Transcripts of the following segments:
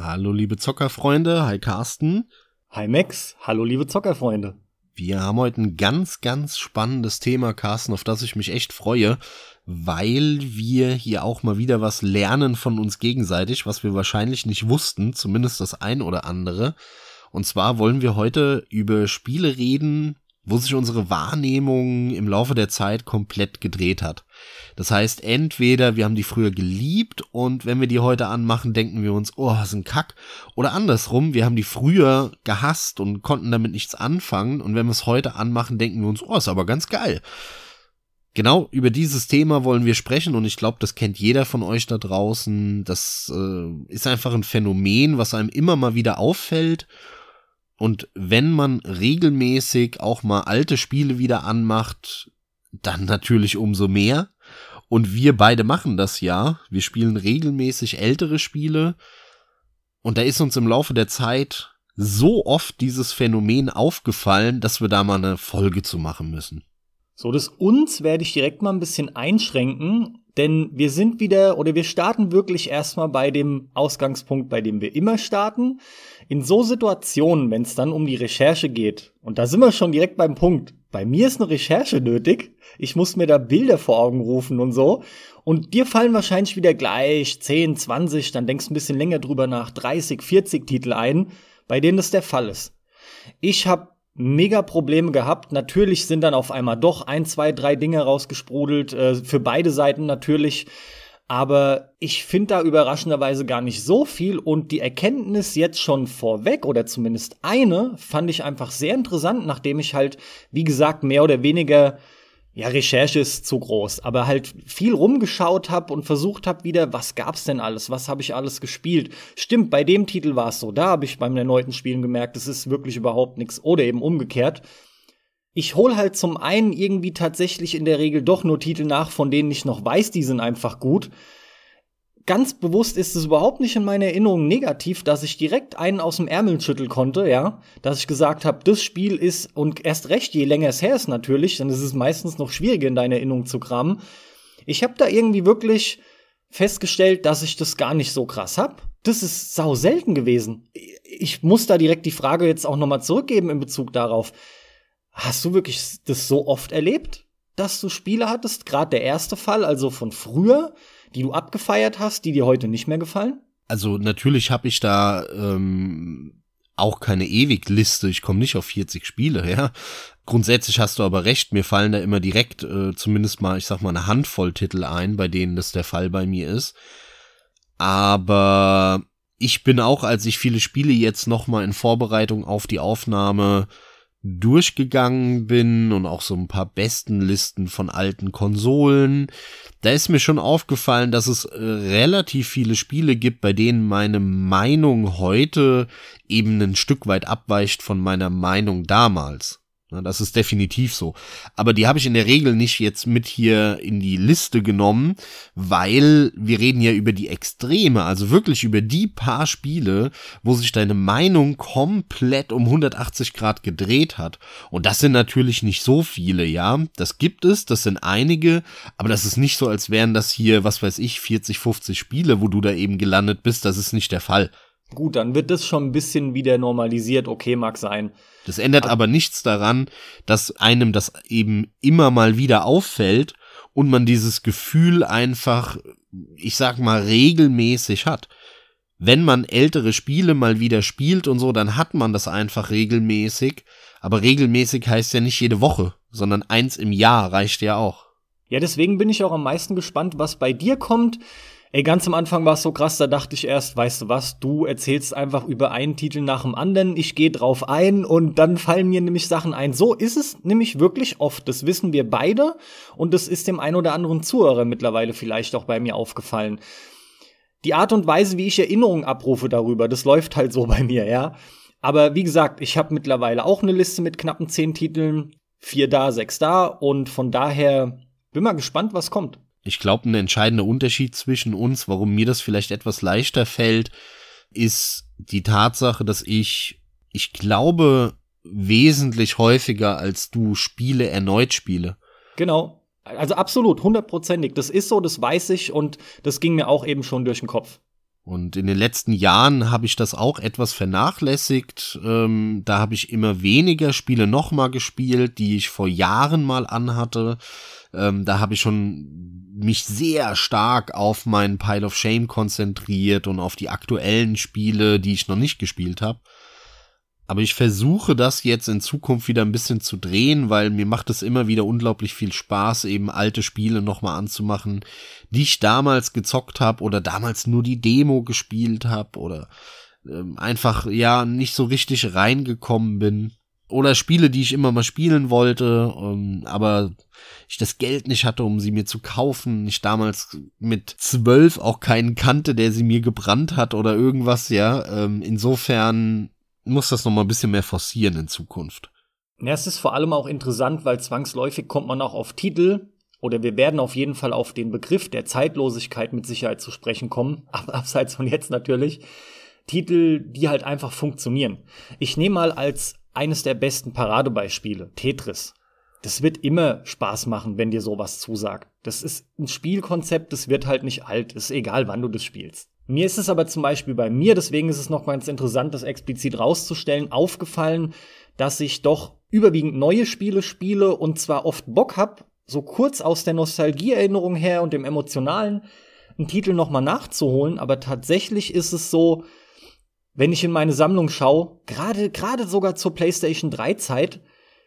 Hallo liebe Zockerfreunde, hi Carsten. Hi Max, hallo liebe Zockerfreunde. Wir haben heute ein ganz, ganz spannendes Thema, Carsten, auf das ich mich echt freue, weil wir hier auch mal wieder was lernen von uns gegenseitig, was wir wahrscheinlich nicht wussten, zumindest das ein oder andere. Und zwar wollen wir heute über Spiele reden, wo sich unsere Wahrnehmung im Laufe der Zeit komplett gedreht hat. Das heißt, entweder wir haben die früher geliebt und wenn wir die heute anmachen, denken wir uns, oh, ist ein Kack. Oder andersrum, wir haben die früher gehasst und konnten damit nichts anfangen und wenn wir es heute anmachen, denken wir uns, oh, ist aber ganz geil. Genau über dieses Thema wollen wir sprechen und ich glaube, das kennt jeder von euch da draußen. Das äh, ist einfach ein Phänomen, was einem immer mal wieder auffällt und wenn man regelmäßig auch mal alte Spiele wieder anmacht, dann natürlich umso mehr. Und wir beide machen das ja. Wir spielen regelmäßig ältere Spiele. Und da ist uns im Laufe der Zeit so oft dieses Phänomen aufgefallen, dass wir da mal eine Folge zu machen müssen. So, das uns werde ich direkt mal ein bisschen einschränken, denn wir sind wieder oder wir starten wirklich erstmal bei dem Ausgangspunkt, bei dem wir immer starten. In so Situationen, wenn es dann um die Recherche geht, und da sind wir schon direkt beim Punkt, bei mir ist eine Recherche nötig, ich muss mir da Bilder vor Augen rufen und so, und dir fallen wahrscheinlich wieder gleich 10, 20, dann denkst du ein bisschen länger drüber nach, 30, 40 Titel ein, bei denen das der Fall ist. Ich habe mega Probleme gehabt. Natürlich sind dann auf einmal doch ein, zwei, drei Dinge rausgesprudelt, äh, für beide Seiten natürlich. Aber ich finde da überraschenderweise gar nicht so viel und die Erkenntnis jetzt schon vorweg oder zumindest eine fand ich einfach sehr interessant, nachdem ich halt, wie gesagt, mehr oder weniger ja, Recherche ist zu groß, aber halt viel rumgeschaut habe und versucht habe wieder, was gab's denn alles, was habe ich alles gespielt. Stimmt, bei dem Titel war es so, da habe ich beim erneuten Spielen gemerkt, es ist wirklich überhaupt nichts oder eben umgekehrt ich hole halt zum einen irgendwie tatsächlich in der Regel doch nur Titel nach, von denen ich noch weiß, die sind einfach gut. Ganz bewusst ist es überhaupt nicht in meiner Erinnerung negativ, dass ich direkt einen aus dem Ärmel schütteln konnte, ja. Dass ich gesagt habe, das Spiel ist, und erst recht, je länger es her ist natürlich, dann ist es meistens noch schwieriger in deiner Erinnerung zu kramen. Ich habe da irgendwie wirklich festgestellt, dass ich das gar nicht so krass hab. Das ist sau selten gewesen. Ich muss da direkt die Frage jetzt auch noch mal zurückgeben in Bezug darauf. Hast du wirklich das so oft erlebt, dass du Spiele hattest? Gerade der erste Fall, also von früher, die du abgefeiert hast, die dir heute nicht mehr gefallen? Also natürlich habe ich da ähm, auch keine Ewigliste. Ich komme nicht auf 40 Spiele, ja. Grundsätzlich hast du aber recht, mir fallen da immer direkt äh, zumindest mal, ich sag mal, eine Handvoll Titel ein, bei denen das der Fall bei mir ist. Aber ich bin auch, als ich viele Spiele jetzt noch mal in Vorbereitung auf die Aufnahme durchgegangen bin und auch so ein paar besten Listen von alten Konsolen, da ist mir schon aufgefallen, dass es äh, relativ viele Spiele gibt, bei denen meine Meinung heute eben ein Stück weit abweicht von meiner Meinung damals. Das ist definitiv so. Aber die habe ich in der Regel nicht jetzt mit hier in die Liste genommen, weil wir reden ja über die Extreme, also wirklich über die paar Spiele, wo sich deine Meinung komplett um 180 Grad gedreht hat. Und das sind natürlich nicht so viele, ja. Das gibt es, das sind einige, aber das ist nicht so, als wären das hier, was weiß ich, 40, 50 Spiele, wo du da eben gelandet bist. Das ist nicht der Fall. Gut, dann wird das schon ein bisschen wieder normalisiert, okay, mag sein. Das ändert aber, aber nichts daran, dass einem das eben immer mal wieder auffällt und man dieses Gefühl einfach, ich sag mal, regelmäßig hat. Wenn man ältere Spiele mal wieder spielt und so, dann hat man das einfach regelmäßig. Aber regelmäßig heißt ja nicht jede Woche, sondern eins im Jahr reicht ja auch. Ja, deswegen bin ich auch am meisten gespannt, was bei dir kommt. Ey, ganz am Anfang war es so krass, da dachte ich erst, weißt du was, du erzählst einfach über einen Titel nach dem anderen, ich gehe drauf ein und dann fallen mir nämlich Sachen ein. So ist es nämlich wirklich oft, das wissen wir beide und das ist dem ein oder anderen Zuhörer mittlerweile vielleicht auch bei mir aufgefallen. Die Art und Weise, wie ich Erinnerungen abrufe darüber, das läuft halt so bei mir, ja. Aber wie gesagt, ich habe mittlerweile auch eine Liste mit knappen zehn Titeln, vier da, sechs da und von daher bin mal gespannt, was kommt ich glaube, ein entscheidender Unterschied zwischen uns, warum mir das vielleicht etwas leichter fällt, ist die Tatsache, dass ich, ich glaube, wesentlich häufiger als du Spiele erneut spiele. Genau. Also absolut, hundertprozentig. Das ist so, das weiß ich und das ging mir auch eben schon durch den Kopf. Und in den letzten Jahren habe ich das auch etwas vernachlässigt. Ähm, da habe ich immer weniger Spiele nochmal gespielt, die ich vor Jahren mal anhatte. Ähm, da habe ich schon mich sehr stark auf meinen Pile of Shame konzentriert und auf die aktuellen Spiele, die ich noch nicht gespielt habe. Aber ich versuche das jetzt in Zukunft wieder ein bisschen zu drehen, weil mir macht es immer wieder unglaublich viel Spaß, eben alte Spiele nochmal anzumachen, die ich damals gezockt habe oder damals nur die Demo gespielt habe oder ähm, einfach ja nicht so richtig reingekommen bin. Oder Spiele, die ich immer mal spielen wollte, ähm, aber ich das Geld nicht hatte, um sie mir zu kaufen. Ich damals mit zwölf auch keinen kannte, der sie mir gebrannt hat oder irgendwas, ja. Ähm, insofern muss das noch mal ein bisschen mehr forcieren in Zukunft. Ja, es ist vor allem auch interessant, weil zwangsläufig kommt man auch auf Titel oder wir werden auf jeden Fall auf den Begriff der Zeitlosigkeit mit Sicherheit zu sprechen kommen, abseits von jetzt natürlich. Titel, die halt einfach funktionieren. Ich nehme mal als eines der besten Paradebeispiele Tetris. Das wird immer Spaß machen, wenn dir sowas zusagt. Das ist ein Spielkonzept, das wird halt nicht alt. Ist egal, wann du das spielst. Mir ist es aber zum Beispiel bei mir, deswegen ist es noch ganz interessant, das explizit rauszustellen, aufgefallen, dass ich doch überwiegend neue Spiele spiele und zwar oft Bock hab, so kurz aus der Nostalgieerinnerung her und dem emotionalen einen Titel nochmal nachzuholen, aber tatsächlich ist es so, wenn ich in meine Sammlung schaue, gerade gerade sogar zur PlayStation 3 Zeit,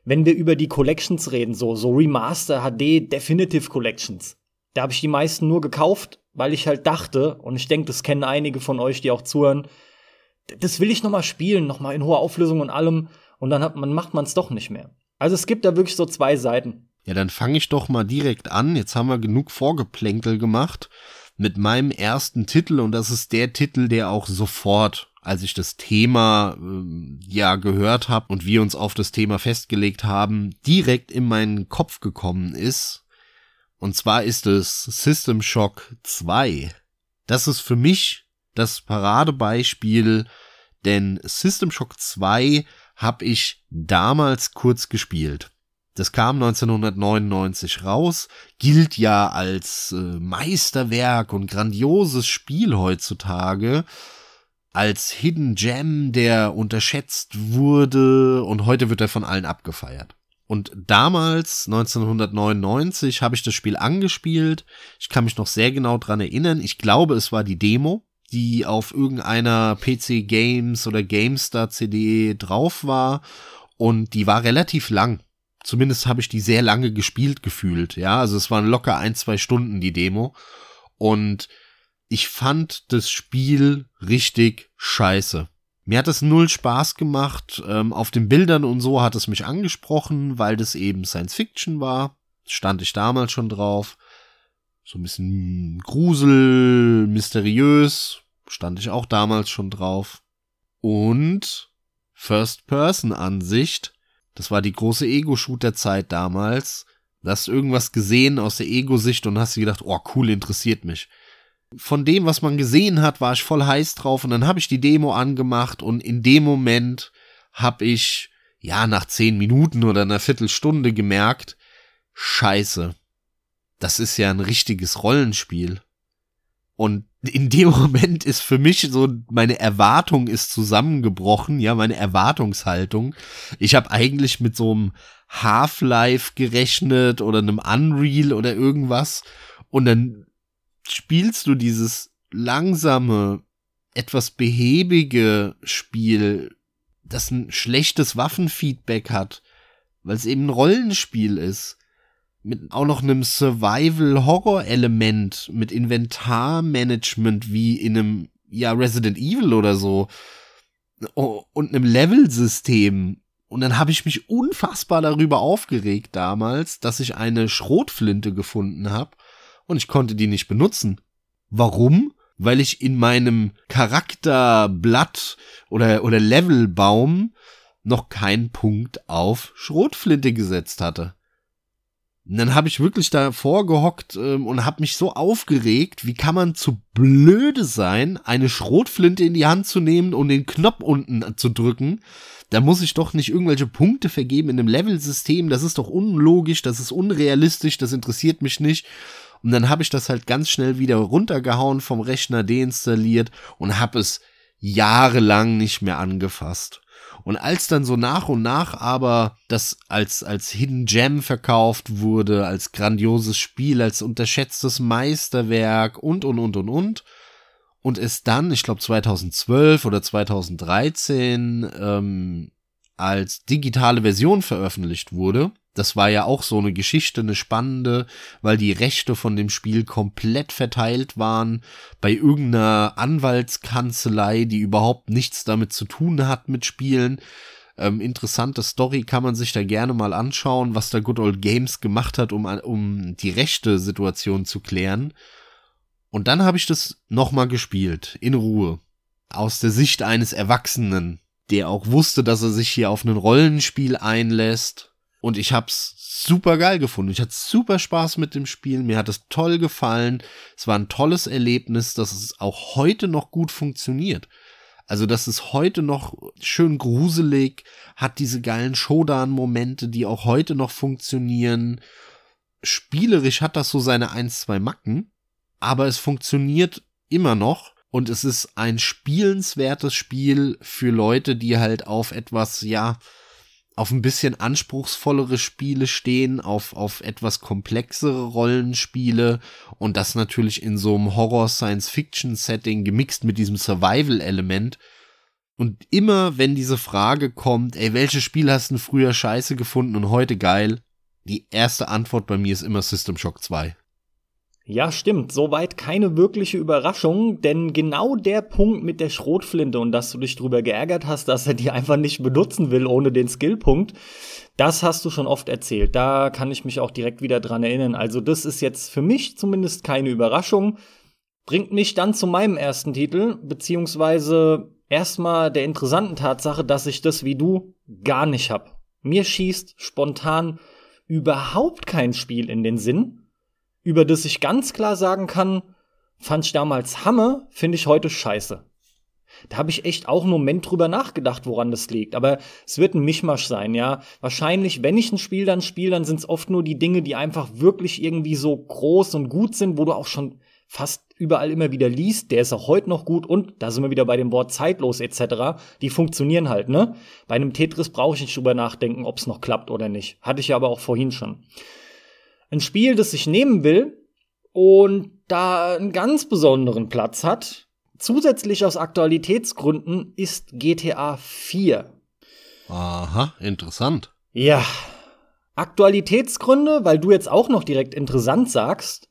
wenn wir über die Collections reden, so so Remaster HD Definitive Collections, da habe ich die meisten nur gekauft, weil ich halt dachte, und ich denke, das kennen einige von euch, die auch zuhören, das will ich noch mal spielen, noch mal in hoher Auflösung und allem, und dann hat man, macht man es doch nicht mehr. Also es gibt da wirklich so zwei Seiten. Ja, dann fange ich doch mal direkt an. Jetzt haben wir genug Vorgeplänkel gemacht mit meinem ersten Titel und das ist der Titel, der auch sofort, als ich das Thema äh, ja gehört habe und wir uns auf das Thema festgelegt haben, direkt in meinen Kopf gekommen ist. Und zwar ist es System Shock 2. Das ist für mich das Paradebeispiel, denn System Shock 2 habe ich damals kurz gespielt. Das kam 1999 raus, gilt ja als äh, Meisterwerk und grandioses Spiel heutzutage, als Hidden Gem, der unterschätzt wurde und heute wird er von allen abgefeiert. Und damals, 1999, habe ich das Spiel angespielt. Ich kann mich noch sehr genau dran erinnern. Ich glaube, es war die Demo, die auf irgendeiner PC Games oder GameStar CD drauf war. Und die war relativ lang. Zumindest habe ich die sehr lange gespielt gefühlt. Ja, also es waren locker ein, zwei Stunden die Demo. Und ich fand das Spiel richtig scheiße. Mir hat es null Spaß gemacht. Ähm, auf den Bildern und so hat es mich angesprochen, weil das eben Science Fiction war. Stand ich damals schon drauf. So ein bisschen Grusel, mysteriös. Stand ich auch damals schon drauf. Und First-Person-Ansicht. Das war die große Ego-Shooter-Zeit damals. Da hast du irgendwas gesehen aus der Ego-Sicht und hast gedacht, oh cool, interessiert mich von dem, was man gesehen hat, war ich voll heiß drauf und dann habe ich die Demo angemacht und in dem Moment habe ich, ja, nach zehn Minuten oder einer Viertelstunde gemerkt, scheiße, das ist ja ein richtiges Rollenspiel. Und in dem Moment ist für mich so, meine Erwartung ist zusammengebrochen, ja, meine Erwartungshaltung. Ich habe eigentlich mit so einem Half-Life gerechnet oder einem Unreal oder irgendwas. Und dann spielst du dieses langsame, etwas behäbige Spiel, das ein schlechtes Waffenfeedback hat, weil es eben ein Rollenspiel ist, mit auch noch einem Survival-Horror-Element, mit Inventarmanagement wie in einem, ja, Resident Evil oder so, und einem Level-System. Und dann habe ich mich unfassbar darüber aufgeregt damals, dass ich eine Schrotflinte gefunden habe und ich konnte die nicht benutzen. Warum? Weil ich in meinem Charakterblatt oder, oder Levelbaum noch keinen Punkt auf Schrotflinte gesetzt hatte. Und dann habe ich wirklich davor gehockt ähm, und habe mich so aufgeregt, wie kann man zu blöde sein, eine Schrotflinte in die Hand zu nehmen und den Knopf unten zu drücken. Da muss ich doch nicht irgendwelche Punkte vergeben in einem Level-System. Das ist doch unlogisch, das ist unrealistisch, das interessiert mich nicht. Und dann habe ich das halt ganz schnell wieder runtergehauen, vom Rechner deinstalliert und habe es jahrelang nicht mehr angefasst. Und als dann so nach und nach aber das als, als Hidden Gem verkauft wurde, als grandioses Spiel, als unterschätztes Meisterwerk und, und, und, und, und, und es dann, ich glaube 2012 oder 2013, ähm, als digitale Version veröffentlicht wurde, das war ja auch so eine Geschichte, eine spannende, weil die Rechte von dem Spiel komplett verteilt waren bei irgendeiner Anwaltskanzlei, die überhaupt nichts damit zu tun hat mit Spielen. Ähm, interessante Story kann man sich da gerne mal anschauen, was da Good Old Games gemacht hat, um, um die rechte Situation zu klären. Und dann habe ich das nochmal gespielt, in Ruhe, aus der Sicht eines Erwachsenen, der auch wusste, dass er sich hier auf ein Rollenspiel einlässt und ich hab's super geil gefunden. Ich hatte super Spaß mit dem Spiel. Mir hat es toll gefallen. Es war ein tolles Erlebnis, dass es auch heute noch gut funktioniert. Also, das ist heute noch schön gruselig, hat diese geilen Showdown-Momente, die auch heute noch funktionieren. Spielerisch hat das so seine ein, zwei Macken, aber es funktioniert immer noch und es ist ein spielenswertes Spiel für Leute, die halt auf etwas, ja, auf ein bisschen anspruchsvollere Spiele stehen, auf, auf etwas komplexere Rollenspiele und das natürlich in so einem Horror-Science-Fiction-Setting gemixt mit diesem Survival-Element. Und immer, wenn diese Frage kommt, ey, welches Spiel hast du früher scheiße gefunden und heute geil? Die erste Antwort bei mir ist immer System Shock 2. Ja, stimmt. Soweit keine wirkliche Überraschung, denn genau der Punkt mit der Schrotflinte und dass du dich drüber geärgert hast, dass er die einfach nicht benutzen will ohne den Skillpunkt, das hast du schon oft erzählt. Da kann ich mich auch direkt wieder dran erinnern. Also das ist jetzt für mich zumindest keine Überraschung. Bringt mich dann zu meinem ersten Titel, beziehungsweise erstmal der interessanten Tatsache, dass ich das wie du gar nicht hab. Mir schießt spontan überhaupt kein Spiel in den Sinn über das ich ganz klar sagen kann, fand ich damals Hammer, finde ich heute scheiße. Da habe ich echt auch einen Moment drüber nachgedacht, woran das liegt. Aber es wird ein Mischmasch sein, ja. Wahrscheinlich, wenn ich ein Spiel dann spiele, dann sind es oft nur die Dinge, die einfach wirklich irgendwie so groß und gut sind, wo du auch schon fast überall immer wieder liest, der ist auch heute noch gut und da sind wir wieder bei dem Wort zeitlos etc. Die funktionieren halt, ne? Bei einem Tetris brauche ich nicht drüber nachdenken, ob es noch klappt oder nicht. Hatte ich ja aber auch vorhin schon. Ein Spiel, das ich nehmen will und da einen ganz besonderen Platz hat, zusätzlich aus Aktualitätsgründen, ist GTA 4. Aha, interessant. Ja. Aktualitätsgründe, weil du jetzt auch noch direkt interessant sagst.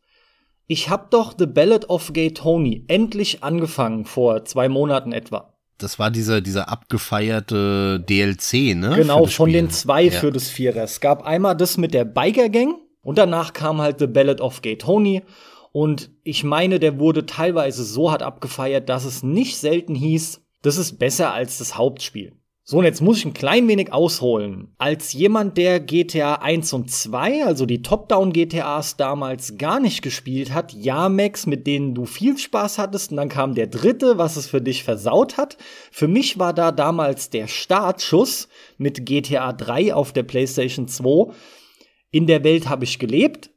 Ich hab doch The Ballad of Gay Tony endlich angefangen vor zwei Monaten etwa. Das war dieser, dieser abgefeierte DLC, ne? Genau, von den zwei ja. für das Vierer. Es gab einmal das mit der Biker Gang und danach kam halt The Ballad of Gay Tony. Und ich meine, der wurde teilweise so hart abgefeiert, dass es nicht selten hieß, das ist besser als das Hauptspiel. So, und jetzt muss ich ein klein wenig ausholen. Als jemand, der GTA 1 und 2, also die Top-Down-GTAs damals gar nicht gespielt hat, ja, Max, mit denen du viel Spaß hattest, und dann kam der dritte, was es für dich versaut hat. Für mich war da damals der Startschuss mit GTA 3 auf der PlayStation 2 in der Welt habe ich gelebt.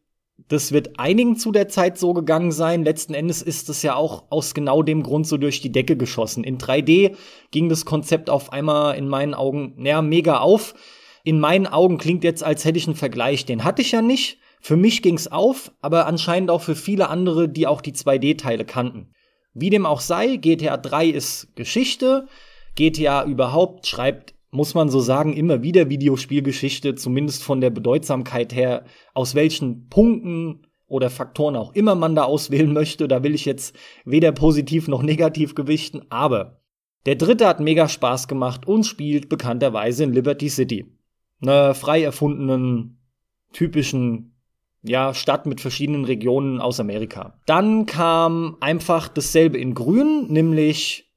Das wird einigen zu der Zeit so gegangen sein. Letzten Endes ist es ja auch aus genau dem Grund so durch die Decke geschossen. In 3D ging das Konzept auf einmal in meinen Augen, naja, mega auf. In meinen Augen klingt jetzt, als hätte ich einen Vergleich. Den hatte ich ja nicht. Für mich ging's auf, aber anscheinend auch für viele andere, die auch die 2D-Teile kannten. Wie dem auch sei, GTA 3 ist Geschichte. GTA überhaupt schreibt muss man so sagen, immer wieder Videospielgeschichte, zumindest von der Bedeutsamkeit her, aus welchen Punkten oder Faktoren auch immer man da auswählen möchte. Da will ich jetzt weder positiv noch negativ gewichten, aber der dritte hat mega Spaß gemacht und spielt bekannterweise in Liberty City. Einer frei erfundenen, typischen ja, Stadt mit verschiedenen Regionen aus Amerika. Dann kam einfach dasselbe in Grün, nämlich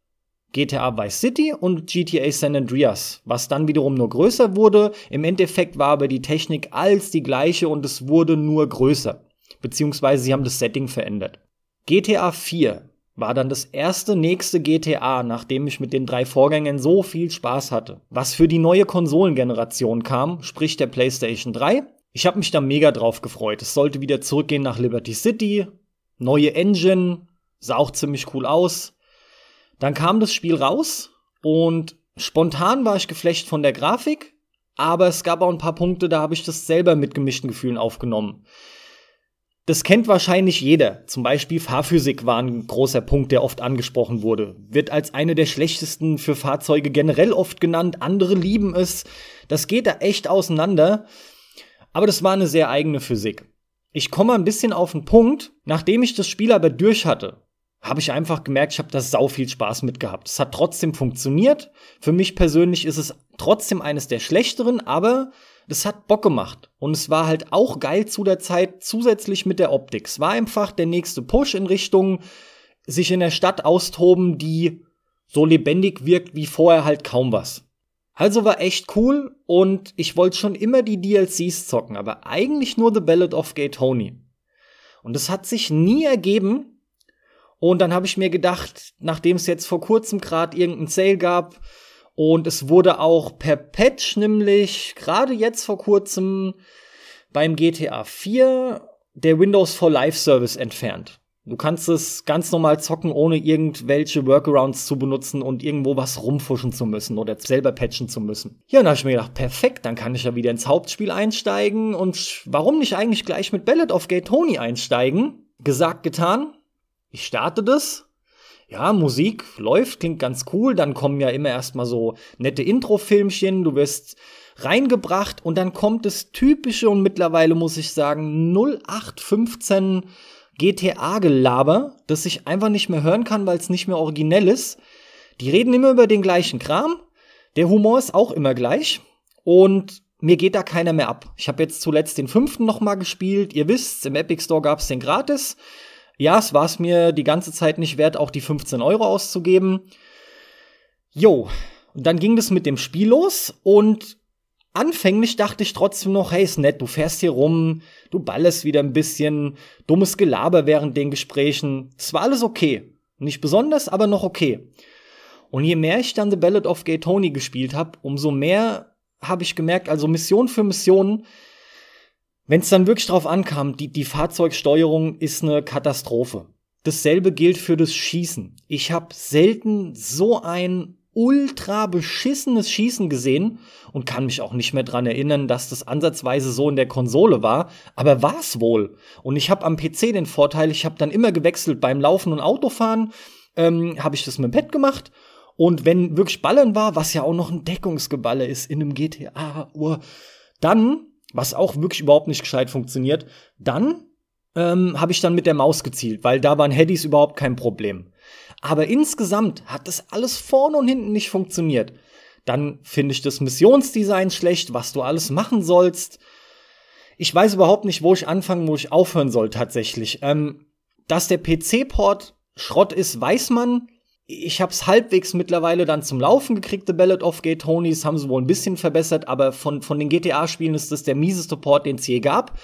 GTA Vice City und GTA San Andreas, was dann wiederum nur größer wurde. Im Endeffekt war aber die Technik als die gleiche und es wurde nur größer. Beziehungsweise sie haben das Setting verändert. GTA 4 war dann das erste nächste GTA, nachdem ich mit den drei Vorgängern so viel Spaß hatte. Was für die neue Konsolengeneration kam, sprich der PlayStation 3. Ich habe mich da mega drauf gefreut. Es sollte wieder zurückgehen nach Liberty City, neue Engine, sah auch ziemlich cool aus. Dann kam das Spiel raus und spontan war ich geflecht von der Grafik, aber es gab auch ein paar Punkte, da habe ich das selber mit gemischten Gefühlen aufgenommen. Das kennt wahrscheinlich jeder. Zum Beispiel Fahrphysik war ein großer Punkt, der oft angesprochen wurde. Wird als eine der schlechtesten für Fahrzeuge generell oft genannt. Andere lieben es. Das geht da echt auseinander. Aber das war eine sehr eigene Physik. Ich komme ein bisschen auf den Punkt, nachdem ich das Spiel aber durch hatte, habe ich einfach gemerkt, ich habe da sau viel Spaß mit gehabt. Es hat trotzdem funktioniert. Für mich persönlich ist es trotzdem eines der schlechteren, aber das hat Bock gemacht. Und es war halt auch geil zu der Zeit zusätzlich mit der Optik. Es war einfach der nächste Push in Richtung sich in der Stadt austoben, die so lebendig wirkt wie vorher halt kaum was. Also war echt cool und ich wollte schon immer die DLCs zocken, aber eigentlich nur The Ballad of Gay Tony. Und es hat sich nie ergeben. Und dann habe ich mir gedacht, nachdem es jetzt vor kurzem gerade irgendeinen Sale gab, und es wurde auch per Patch, nämlich gerade jetzt vor kurzem beim GTA 4 der Windows for Live Service entfernt. Du kannst es ganz normal zocken, ohne irgendwelche Workarounds zu benutzen und irgendwo was rumfuschen zu müssen oder selber patchen zu müssen. Ja, dann habe ich mir gedacht, perfekt, dann kann ich ja wieder ins Hauptspiel einsteigen und warum nicht eigentlich gleich mit Ballad of Gay Tony einsteigen? Gesagt, getan. Ich starte das ja, Musik läuft, klingt ganz cool, dann kommen ja immer erstmal so nette Intro-Filmchen, du wirst reingebracht und dann kommt das typische und mittlerweile muss ich sagen 0815 GTA-Gelaber, das ich einfach nicht mehr hören kann, weil es nicht mehr originell ist. Die reden immer über den gleichen Kram, der Humor ist auch immer gleich und mir geht da keiner mehr ab. Ich habe jetzt zuletzt den fünften noch mal gespielt. Ihr wisst, im Epic Store gab's den gratis ja, es war es mir die ganze Zeit nicht wert, auch die 15 Euro auszugeben. Jo, und dann ging das mit dem Spiel los und anfänglich dachte ich trotzdem noch, hey, ist nett, du fährst hier rum, du ballest wieder ein bisschen, dummes Gelaber während den Gesprächen. Es war alles okay. Nicht besonders, aber noch okay. Und je mehr ich dann The Ballad of Gay Tony gespielt habe, umso mehr habe ich gemerkt, also Mission für Mission wenn es dann wirklich drauf ankam, die, die Fahrzeugsteuerung ist eine Katastrophe. Dasselbe gilt für das Schießen. Ich habe selten so ein ultra beschissenes Schießen gesehen und kann mich auch nicht mehr dran erinnern, dass das ansatzweise so in der Konsole war, aber war's wohl. Und ich habe am PC den Vorteil, ich habe dann immer gewechselt beim Laufen und Autofahren, ähm, habe ich das mit dem Pad gemacht und wenn wirklich Ballern war, was ja auch noch ein Deckungsgeballe ist in einem GTA, uh, dann was auch wirklich überhaupt nicht gescheit funktioniert. Dann ähm, habe ich dann mit der Maus gezielt, weil da waren Headies überhaupt kein Problem. Aber insgesamt hat das alles vorne und hinten nicht funktioniert. Dann finde ich das Missionsdesign schlecht, was du alles machen sollst. Ich weiß überhaupt nicht, wo ich anfangen, wo ich aufhören soll tatsächlich. Ähm, dass der PC-Port Schrott ist, weiß man ich habe es halbwegs mittlerweile dann zum Laufen gekriegt, The Ballad of Gay Tonys, haben sie wohl ein bisschen verbessert, aber von, von den GTA-Spielen ist das der mieseste Port, den es je gab.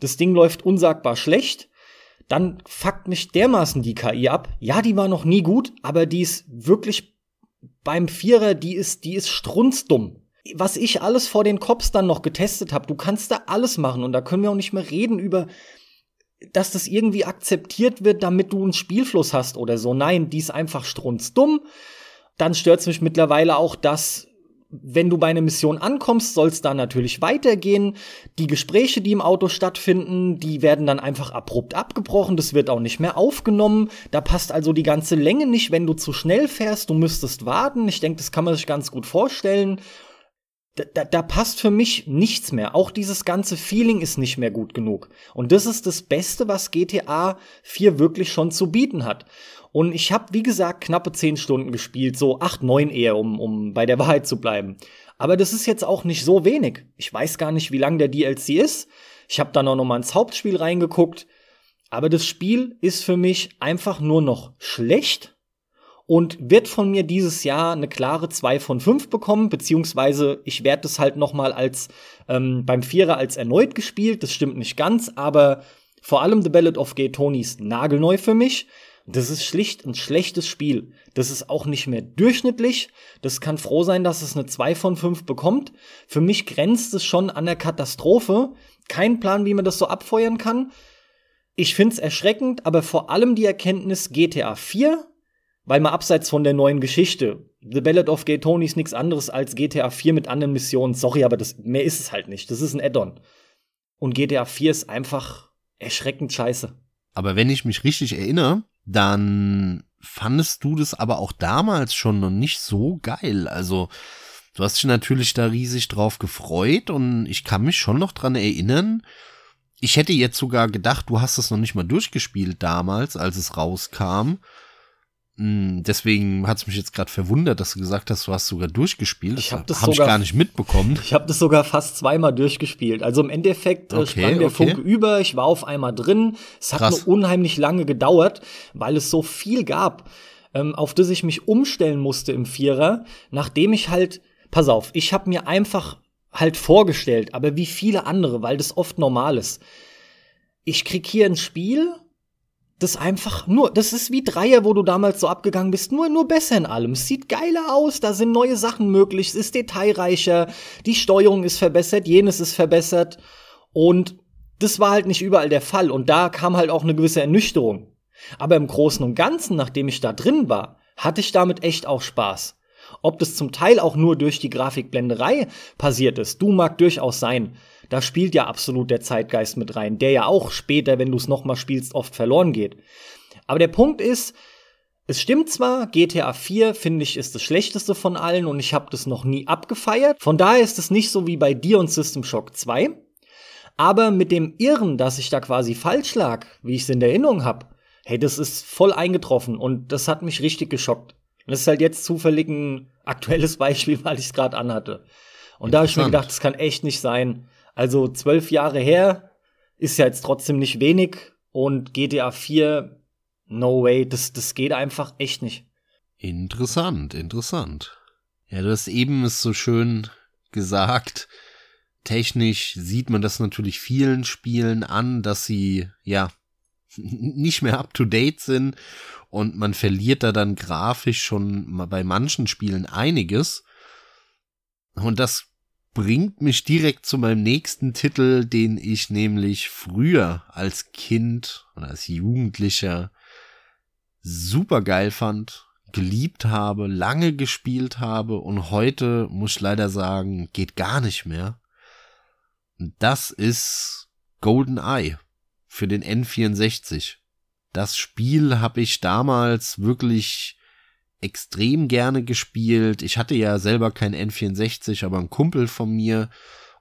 Das Ding läuft unsagbar schlecht. Dann fuckt mich dermaßen die KI ab. Ja, die war noch nie gut, aber die ist wirklich beim Vierer, die ist, die ist strunzdumm. Was ich alles vor den Cops dann noch getestet habe, du kannst da alles machen und da können wir auch nicht mehr reden über dass das irgendwie akzeptiert wird, damit du einen Spielfluss hast oder so. Nein, die ist einfach strunzdumm. Dann stört es mich mittlerweile auch, dass wenn du bei einer Mission ankommst, soll es da natürlich weitergehen. Die Gespräche, die im Auto stattfinden, die werden dann einfach abrupt abgebrochen. Das wird auch nicht mehr aufgenommen. Da passt also die ganze Länge nicht, wenn du zu schnell fährst. Du müsstest warten. Ich denke, das kann man sich ganz gut vorstellen da, da, passt für mich nichts mehr. Auch dieses ganze Feeling ist nicht mehr gut genug. Und das ist das Beste, was GTA 4 wirklich schon zu bieten hat. Und ich habe, wie gesagt, knappe 10 Stunden gespielt, so 8, 9 eher, um, um bei der Wahrheit zu bleiben. Aber das ist jetzt auch nicht so wenig. Ich weiß gar nicht, wie lang der DLC ist. Ich habe dann auch noch mal ins Hauptspiel reingeguckt. Aber das Spiel ist für mich einfach nur noch schlecht und wird von mir dieses Jahr eine klare 2 von 5 bekommen, beziehungsweise ich werde es halt noch mal als ähm, beim Vierer als erneut gespielt. Das stimmt nicht ganz, aber vor allem The Ballad of Gay Tony ist nagelneu für mich. Das ist schlicht ein schlechtes Spiel. Das ist auch nicht mehr durchschnittlich. Das kann froh sein, dass es eine 2 von 5 bekommt. Für mich grenzt es schon an der Katastrophe. Kein Plan, wie man das so abfeuern kann. Ich find's erschreckend, aber vor allem die Erkenntnis GTA 4, weil man abseits von der neuen Geschichte, The Ballad of Gay Tony ist nichts anderes als GTA 4 mit anderen Missionen. Sorry, aber das, mehr ist es halt nicht. Das ist ein Add-on. Und GTA 4 ist einfach erschreckend scheiße. Aber wenn ich mich richtig erinnere, dann fandest du das aber auch damals schon noch nicht so geil. Also, du hast dich natürlich da riesig drauf gefreut und ich kann mich schon noch dran erinnern. Ich hätte jetzt sogar gedacht, du hast es noch nicht mal durchgespielt damals, als es rauskam. Hm, deswegen hat es mich jetzt gerade verwundert, dass du gesagt hast, du hast sogar durchgespielt. Ich habe das hab sogar ich gar nicht mitbekommen. Ich habe das sogar fast zweimal durchgespielt. Also im Endeffekt äh, okay, sprang der okay. Funke über. Ich war auf einmal drin. Es hat Krass. nur unheimlich lange gedauert, weil es so viel gab, ähm, auf das ich mich umstellen musste im Vierer, nachdem ich halt, pass auf, ich habe mir einfach halt vorgestellt, aber wie viele andere, weil das oft normal ist. Ich krieg hier ein Spiel das einfach nur, das ist wie Dreier, wo du damals so abgegangen bist, nur, nur besser in allem. Es sieht geiler aus, da sind neue Sachen möglich, es ist detailreicher, die Steuerung ist verbessert, jenes ist verbessert und das war halt nicht überall der Fall und da kam halt auch eine gewisse Ernüchterung. Aber im Großen und Ganzen, nachdem ich da drin war, hatte ich damit echt auch Spaß. Ob das zum Teil auch nur durch die Grafikblenderei passiert ist, du mag durchaus sein da spielt ja absolut der Zeitgeist mit rein, der ja auch später, wenn du es nochmal spielst, oft verloren geht. Aber der Punkt ist, es stimmt zwar, GTA 4 finde ich ist das schlechteste von allen und ich habe das noch nie abgefeiert. Von daher ist es nicht so wie bei dir und System Shock 2. Aber mit dem Irren, dass ich da quasi falsch lag, wie ich es in der Erinnerung habe, hey, das ist voll eingetroffen und das hat mich richtig geschockt. Und das ist halt jetzt zufällig ein aktuelles Beispiel, weil ich es gerade anhatte. Und da habe ich mir gedacht, das kann echt nicht sein. Also zwölf Jahre her ist ja jetzt trotzdem nicht wenig und GTA 4, no way, das, das geht einfach echt nicht. Interessant, interessant. Ja, du hast eben es so schön gesagt. Technisch sieht man das natürlich vielen Spielen an, dass sie, ja, nicht mehr up to date sind und man verliert da dann grafisch schon bei manchen Spielen einiges. Und das bringt mich direkt zu meinem nächsten Titel, den ich nämlich früher als Kind oder als Jugendlicher super geil fand, geliebt habe, lange gespielt habe und heute muss ich leider sagen, geht gar nicht mehr. Und das ist Golden Eye für den N64. Das Spiel habe ich damals wirklich extrem gerne gespielt. Ich hatte ja selber kein N64, aber ein Kumpel von mir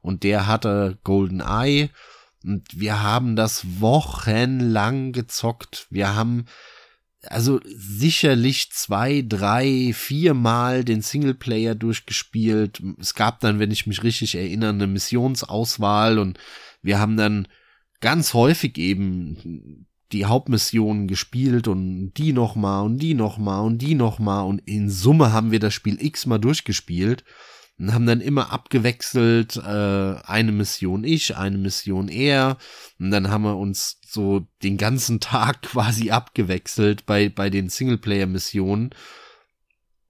und der hatte Golden Eye und wir haben das wochenlang gezockt. Wir haben also sicherlich zwei, drei, viermal den Singleplayer durchgespielt. Es gab dann, wenn ich mich richtig erinnere, eine Missionsauswahl und wir haben dann ganz häufig eben die Hauptmissionen gespielt und die nochmal und die nochmal und die nochmal und in Summe haben wir das Spiel x-mal durchgespielt und haben dann immer abgewechselt, äh, eine Mission ich, eine Mission er und dann haben wir uns so den ganzen Tag quasi abgewechselt bei, bei den Singleplayer-Missionen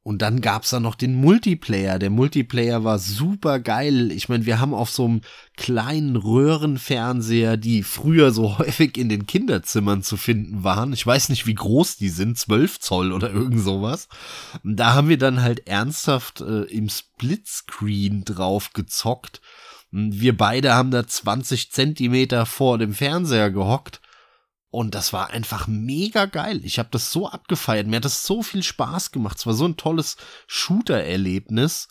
und dann gab's da noch den Multiplayer. Der Multiplayer war super geil. Ich meine, wir haben auf so einem kleinen Röhrenfernseher, die früher so häufig in den Kinderzimmern zu finden waren. Ich weiß nicht, wie groß die sind, 12 Zoll oder irgend sowas. Da haben wir dann halt ernsthaft äh, im Splitscreen drauf gezockt. Wir beide haben da 20 Zentimeter vor dem Fernseher gehockt und das war einfach mega geil. Ich habe das so abgefeiert. Mir hat das so viel Spaß gemacht. Es war so ein tolles Shooter-Erlebnis.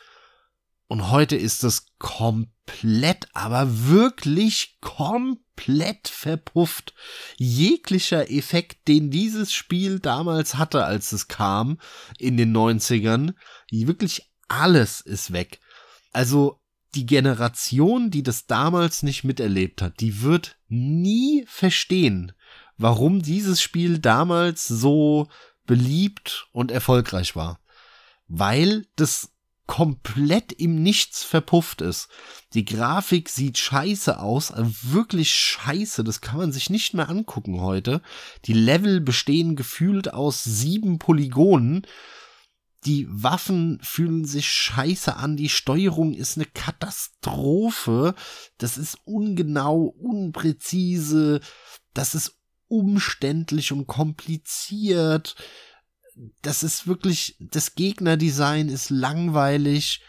Und heute ist es komplett, aber wirklich komplett verpufft. Jeglicher Effekt, den dieses Spiel damals hatte, als es kam, in den 90ern, wirklich alles ist weg. Also die Generation, die das damals nicht miterlebt hat, die wird nie verstehen, warum dieses Spiel damals so beliebt und erfolgreich war. Weil das komplett im Nichts verpufft ist. Die Grafik sieht scheiße aus, also wirklich scheiße, das kann man sich nicht mehr angucken heute. Die Level bestehen gefühlt aus sieben Polygonen. Die Waffen fühlen sich scheiße an, die Steuerung ist eine Katastrophe. Das ist ungenau, unpräzise, das ist umständlich und kompliziert das ist wirklich, das Gegnerdesign ist langweilig.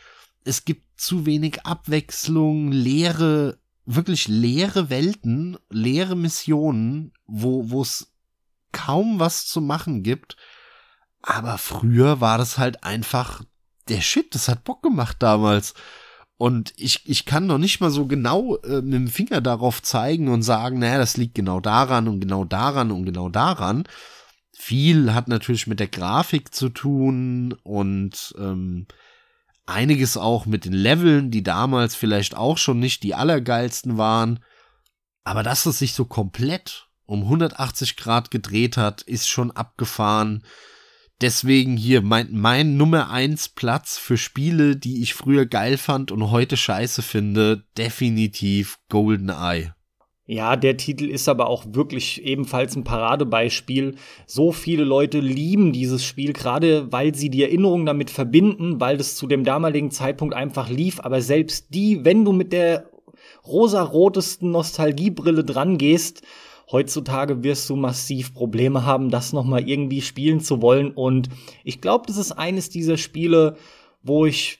Es gibt zu wenig Abwechslung, leere, wirklich leere Welten, leere Missionen, wo, wo es kaum was zu machen gibt. Aber früher war das halt einfach der Shit, das hat Bock gemacht damals. Und ich, ich kann noch nicht mal so genau äh, mit dem Finger darauf zeigen und sagen, naja, das liegt genau daran und genau daran und genau daran, viel hat natürlich mit der Grafik zu tun und ähm, einiges auch mit den Leveln, die damals vielleicht auch schon nicht die allergeilsten waren. Aber dass es sich so komplett um 180 Grad gedreht hat, ist schon abgefahren. Deswegen hier mein, mein Nummer eins Platz für Spiele, die ich früher geil fand und heute scheiße finde, definitiv GoldenEye. Ja, der Titel ist aber auch wirklich ebenfalls ein Paradebeispiel. So viele Leute lieben dieses Spiel, gerade weil sie die Erinnerung damit verbinden, weil das zu dem damaligen Zeitpunkt einfach lief. Aber selbst die, wenn du mit der rosarotesten Nostalgiebrille dran gehst, heutzutage wirst du massiv Probleme haben, das nochmal irgendwie spielen zu wollen. Und ich glaube, das ist eines dieser Spiele, wo ich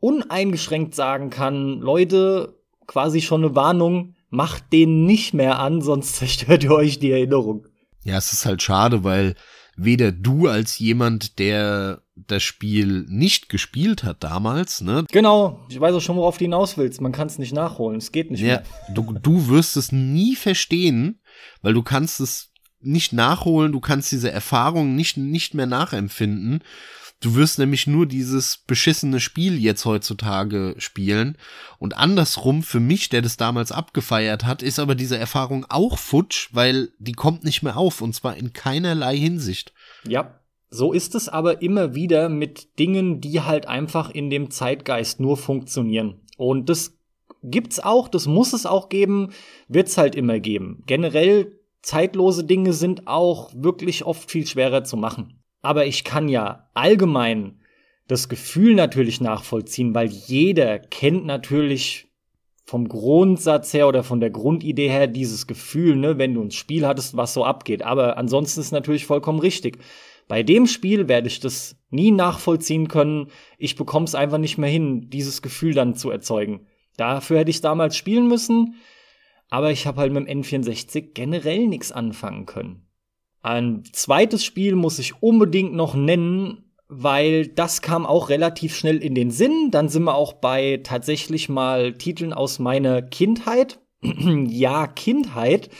uneingeschränkt sagen kann, Leute, quasi schon eine Warnung, macht den nicht mehr an, sonst zerstört ihr euch die Erinnerung. Ja, es ist halt schade, weil weder du als jemand, der das Spiel nicht gespielt hat damals, ne? Genau, ich weiß auch schon, worauf du hinaus willst. Man kann es nicht nachholen, es geht nicht ja, mehr. Du, du wirst es nie verstehen, weil du kannst es nicht nachholen, du kannst diese Erfahrung nicht, nicht mehr nachempfinden. Du wirst nämlich nur dieses beschissene Spiel jetzt heutzutage spielen. Und andersrum, für mich, der das damals abgefeiert hat, ist aber diese Erfahrung auch futsch, weil die kommt nicht mehr auf. Und zwar in keinerlei Hinsicht. Ja, so ist es aber immer wieder mit Dingen, die halt einfach in dem Zeitgeist nur funktionieren. Und das gibt's auch, das muss es auch geben, wird's halt immer geben. Generell zeitlose Dinge sind auch wirklich oft viel schwerer zu machen. Aber ich kann ja allgemein das Gefühl natürlich nachvollziehen, weil jeder kennt natürlich vom Grundsatz her oder von der Grundidee her dieses Gefühl, ne, wenn du ein Spiel hattest, was so abgeht. Aber ansonsten ist natürlich vollkommen richtig. Bei dem Spiel werde ich das nie nachvollziehen können. Ich bekomme es einfach nicht mehr hin, dieses Gefühl dann zu erzeugen. Dafür hätte ich damals spielen müssen, aber ich habe halt mit dem N64 generell nichts anfangen können. Ein zweites Spiel muss ich unbedingt noch nennen, weil das kam auch relativ schnell in den Sinn. Dann sind wir auch bei tatsächlich mal Titeln aus meiner Kindheit. ja, Kindheit.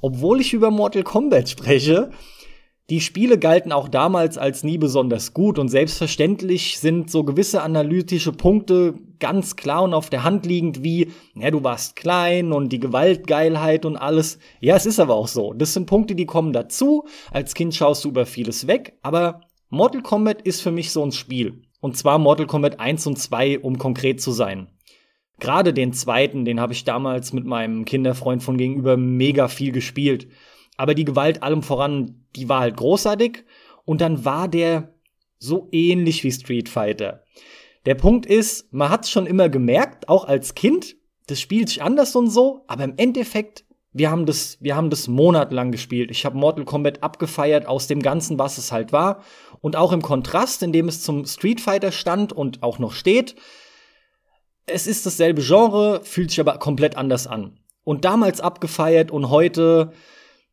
Obwohl ich über Mortal Kombat spreche, die Spiele galten auch damals als nie besonders gut und selbstverständlich sind so gewisse analytische Punkte ganz klar und auf der Hand liegend wie, ja, du warst klein und die Gewaltgeilheit und alles. Ja, es ist aber auch so. Das sind Punkte, die kommen dazu. Als Kind schaust du über vieles weg, aber Mortal Kombat ist für mich so ein Spiel. Und zwar Mortal Kombat 1 und 2, um konkret zu sein. Gerade den zweiten, den habe ich damals mit meinem Kinderfreund von gegenüber mega viel gespielt. Aber die Gewalt allem voran, die war halt großartig. Und dann war der so ähnlich wie Street Fighter. Der Punkt ist, man hat's schon immer gemerkt, auch als Kind, das spielt sich anders und so, aber im Endeffekt, wir haben das, wir haben das monatelang gespielt. Ich habe Mortal Kombat abgefeiert aus dem Ganzen, was es halt war. Und auch im Kontrast, in dem es zum Street Fighter stand und auch noch steht. Es ist dasselbe Genre, fühlt sich aber komplett anders an. Und damals abgefeiert und heute,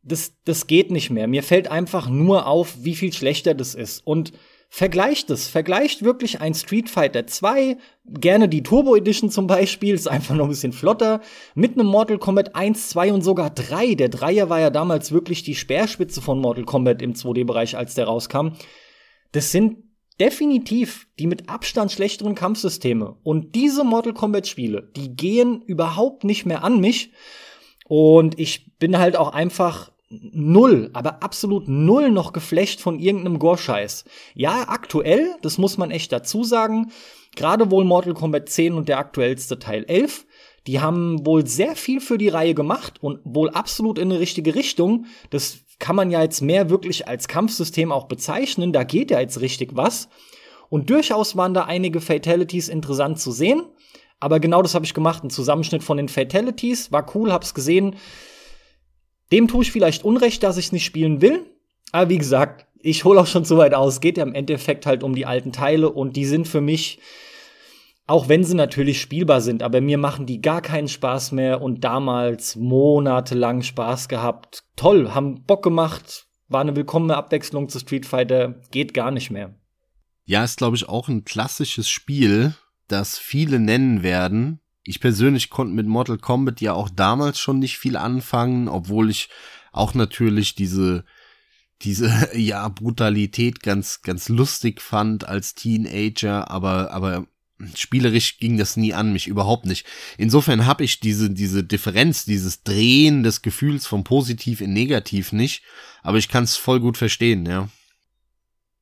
das, das geht nicht mehr. Mir fällt einfach nur auf, wie viel schlechter das ist. Und vergleicht es, vergleicht wirklich ein Street Fighter 2, gerne die Turbo Edition zum Beispiel, ist einfach noch ein bisschen flotter, mit einem Mortal Kombat 1, 2 und sogar 3. Der Dreier war ja damals wirklich die Speerspitze von Mortal Kombat im 2D-Bereich, als der rauskam. Das sind definitiv die mit Abstand schlechteren Kampfsysteme. Und diese Mortal Kombat-Spiele, die gehen überhaupt nicht mehr an mich. Und ich bin halt auch einfach null, aber absolut null noch geflecht von irgendeinem Gore-Scheiß. Ja, aktuell, das muss man echt dazu sagen, gerade wohl Mortal Kombat 10 und der aktuellste Teil 11, die haben wohl sehr viel für die Reihe gemacht und wohl absolut in eine richtige Richtung. Das kann man ja jetzt mehr wirklich als Kampfsystem auch bezeichnen, da geht ja jetzt richtig was. Und durchaus waren da einige Fatalities interessant zu sehen. Aber genau das habe ich gemacht. Ein Zusammenschnitt von den Fatalities. War cool, hab's gesehen. Dem tue ich vielleicht Unrecht, dass ich nicht spielen will. Aber wie gesagt, ich hole auch schon zu weit aus. Geht ja im Endeffekt halt um die alten Teile und die sind für mich, auch wenn sie natürlich spielbar sind, aber mir machen die gar keinen Spaß mehr und damals monatelang Spaß gehabt. Toll, haben Bock gemacht, war eine willkommene Abwechslung zu Street Fighter, geht gar nicht mehr. Ja, ist glaube ich auch ein klassisches Spiel, das viele nennen werden, ich persönlich konnte mit Mortal Kombat ja auch damals schon nicht viel anfangen, obwohl ich auch natürlich diese diese ja Brutalität ganz ganz lustig fand als Teenager, aber aber spielerisch ging das nie an mich überhaupt nicht. Insofern habe ich diese diese Differenz, dieses Drehen des Gefühls von positiv in negativ nicht, aber ich kann es voll gut verstehen, ja.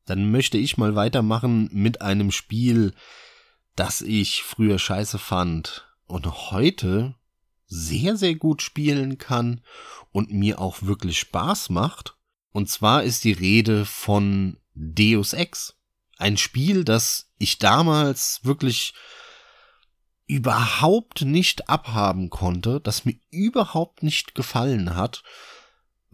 Dann möchte ich mal weitermachen mit einem Spiel, das ich früher scheiße fand und heute sehr, sehr gut spielen kann und mir auch wirklich Spaß macht. Und zwar ist die Rede von Deus Ex. Ein Spiel, das ich damals wirklich überhaupt nicht abhaben konnte, das mir überhaupt nicht gefallen hat.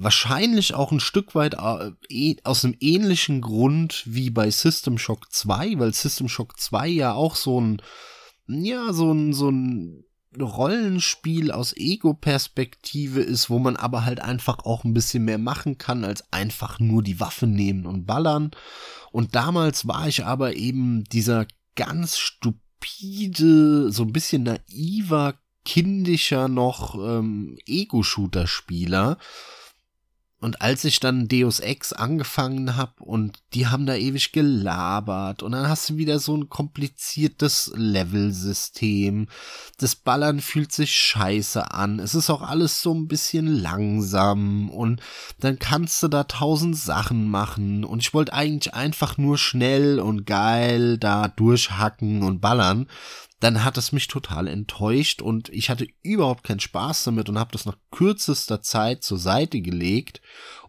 Wahrscheinlich auch ein Stück weit äh, eh, aus einem ähnlichen Grund wie bei System Shock 2, weil System Shock 2 ja auch so ein ja, so ein, so ein Rollenspiel aus Ego-Perspektive ist, wo man aber halt einfach auch ein bisschen mehr machen kann, als einfach nur die Waffe nehmen und ballern. Und damals war ich aber eben dieser ganz stupide, so ein bisschen naiver, kindischer noch ähm, Ego-Shooter-Spieler und als ich dann Deus Ex angefangen hab und die haben da ewig gelabert und dann hast du wieder so ein kompliziertes Levelsystem. Das Ballern fühlt sich scheiße an. Es ist auch alles so ein bisschen langsam und dann kannst du da tausend Sachen machen und ich wollte eigentlich einfach nur schnell und geil da durchhacken und ballern dann hat es mich total enttäuscht und ich hatte überhaupt keinen Spaß damit und habe das nach kürzester Zeit zur Seite gelegt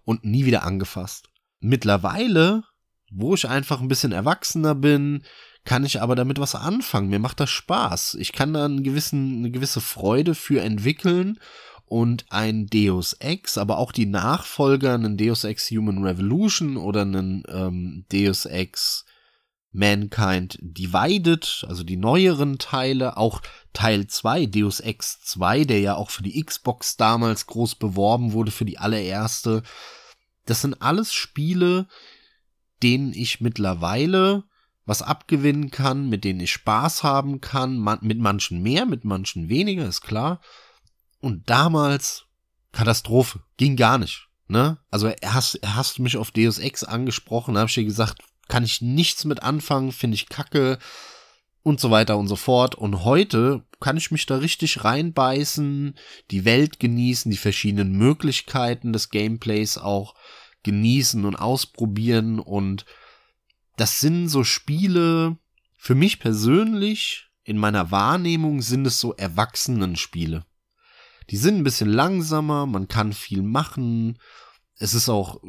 und nie wieder angefasst. Mittlerweile, wo ich einfach ein bisschen erwachsener bin, kann ich aber damit was anfangen. Mir macht das Spaß. Ich kann da einen gewissen, eine gewisse Freude für entwickeln und ein Deus Ex, aber auch die Nachfolger, einen Deus Ex Human Revolution oder einen ähm, Deus Ex Mankind Divided, also die neueren Teile, auch Teil 2, Deus Ex 2, der ja auch für die Xbox damals groß beworben wurde, für die allererste. Das sind alles Spiele, denen ich mittlerweile was abgewinnen kann, mit denen ich Spaß haben kann, man, mit manchen mehr, mit manchen weniger, ist klar. Und damals Katastrophe, ging gar nicht. Ne? Also hast, hast du mich auf Deus Ex angesprochen, habe ich dir gesagt, kann ich nichts mit anfangen, finde ich kacke und so weiter und so fort. Und heute kann ich mich da richtig reinbeißen, die Welt genießen, die verschiedenen Möglichkeiten des Gameplays auch genießen und ausprobieren. Und das sind so Spiele, für mich persönlich, in meiner Wahrnehmung sind es so Erwachsenenspiele. Die sind ein bisschen langsamer, man kann viel machen. Es ist auch äh,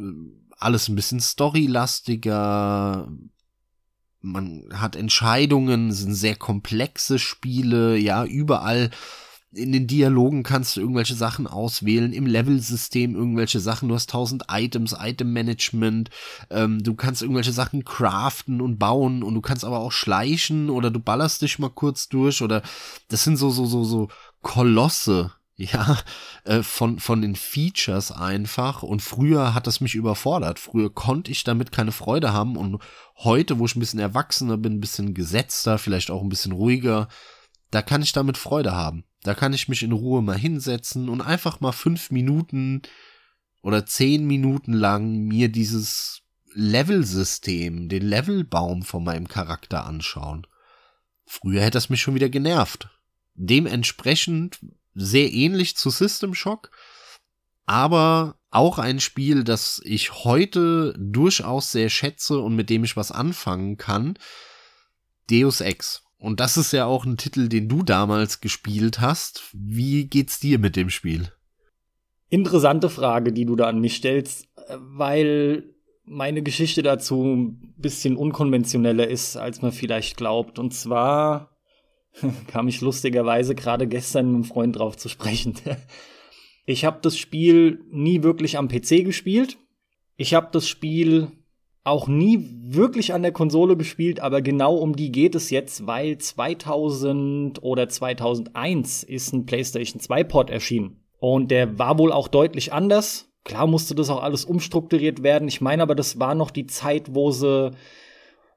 alles ein bisschen storylastiger. Man hat Entscheidungen, sind sehr komplexe Spiele, ja, überall in den Dialogen kannst du irgendwelche Sachen auswählen, im Level-System irgendwelche Sachen, du hast tausend Items, Item-Management, ähm, du kannst irgendwelche Sachen craften und bauen und du kannst aber auch schleichen oder du ballerst dich mal kurz durch oder das sind so, so, so, so Kolosse, ja, äh, von, von den Features einfach. Und früher hat das mich überfordert. Früher konnte ich damit keine Freude haben. Und heute, wo ich ein bisschen erwachsener bin, ein bisschen gesetzter, vielleicht auch ein bisschen ruhiger, da kann ich damit Freude haben. Da kann ich mich in Ruhe mal hinsetzen und einfach mal fünf Minuten oder zehn Minuten lang mir dieses Level-System, den Levelbaum von meinem Charakter anschauen. Früher hätte das mich schon wieder genervt. Dementsprechend sehr ähnlich zu System Shock. aber auch ein Spiel, das ich heute durchaus sehr schätze und mit dem ich was anfangen kann. Deus Ex. Und das ist ja auch ein Titel, den du damals gespielt hast. Wie geht's dir mit dem Spiel? Interessante Frage, die du da an mich stellst, weil meine Geschichte dazu ein bisschen unkonventioneller ist, als man vielleicht glaubt. Und zwar kam ich lustigerweise gerade gestern mit einem Freund drauf zu sprechen. Ich habe das Spiel nie wirklich am PC gespielt. Ich habe das Spiel auch nie wirklich an der Konsole gespielt, aber genau um die geht es jetzt, weil 2000 oder 2001 ist ein PlayStation 2 Port erschienen. Und der war wohl auch deutlich anders. Klar musste das auch alles umstrukturiert werden. Ich meine aber, das war noch die Zeit, wo sie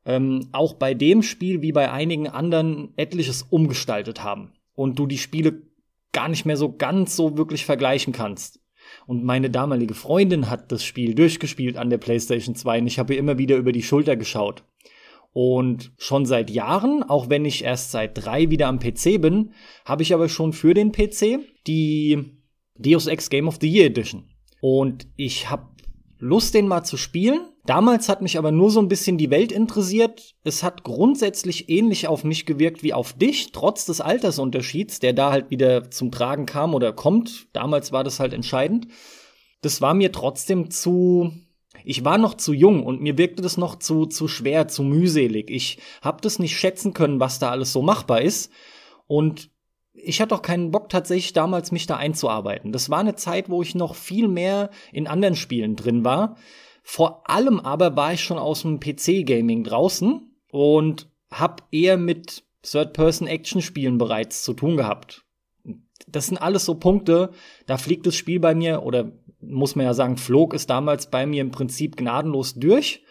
ähm, auch bei dem Spiel wie bei einigen anderen etliches umgestaltet haben. Und du die Spiele gar nicht mehr so ganz so wirklich vergleichen kannst. Und meine damalige Freundin hat das Spiel durchgespielt an der PlayStation 2 und ich habe ihr immer wieder über die Schulter geschaut. Und schon seit Jahren, auch wenn ich erst seit drei wieder am PC bin, habe ich aber schon für den PC die Deus Ex Game of the Year Edition. Und ich habe Lust, den mal zu spielen. Damals hat mich aber nur so ein bisschen die Welt interessiert. Es hat grundsätzlich ähnlich auf mich gewirkt wie auf dich, trotz des Altersunterschieds, der da halt wieder zum Tragen kam oder kommt. Damals war das halt entscheidend. Das war mir trotzdem zu, ich war noch zu jung und mir wirkte das noch zu, zu schwer, zu mühselig. Ich hab das nicht schätzen können, was da alles so machbar ist. Und ich hatte auch keinen Bock tatsächlich damals mich da einzuarbeiten. Das war eine Zeit, wo ich noch viel mehr in anderen Spielen drin war. Vor allem aber war ich schon aus dem PC-Gaming draußen und habe eher mit Third-Person-Action-Spielen bereits zu tun gehabt. Das sind alles so Punkte, da fliegt das Spiel bei mir, oder muss man ja sagen, flog es damals bei mir im Prinzip gnadenlos durch.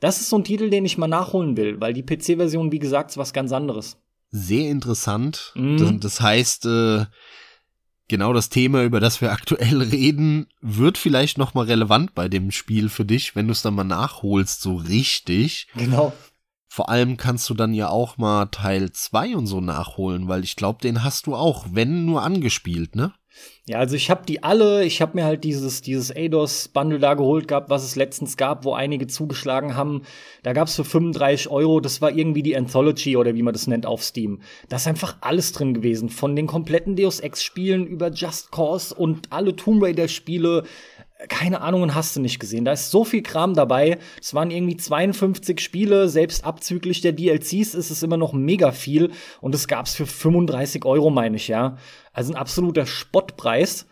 Das ist so ein Titel, den ich mal nachholen will, weil die PC-Version, wie gesagt, ist was ganz anderes sehr interessant. Mhm. Das, heißt, äh, genau das Thema, über das wir aktuell reden, wird vielleicht noch mal relevant bei dem Spiel für dich, wenn du es dann mal nachholst, so richtig. Genau. Vor allem kannst du dann ja auch mal Teil 2 und so nachholen, weil ich glaube, den hast du auch, wenn nur angespielt, ne? Ja, also ich habe die alle, ich habe mir halt dieses, dieses ADOS-Bundle da geholt gehabt, was es letztens gab, wo einige zugeschlagen haben. Da gab's für 35 Euro, das war irgendwie die Anthology oder wie man das nennt auf Steam. Da ist einfach alles drin gewesen. Von den kompletten Deus Ex-Spielen über Just Cause und alle Tomb Raider-Spiele, keine Ahnung und hast du nicht gesehen. Da ist so viel Kram dabei. Es waren irgendwie 52 Spiele, selbst abzüglich der DLCs ist es immer noch mega viel und es gab's für 35 Euro, meine ich, ja. Also ein absoluter Spottpreis,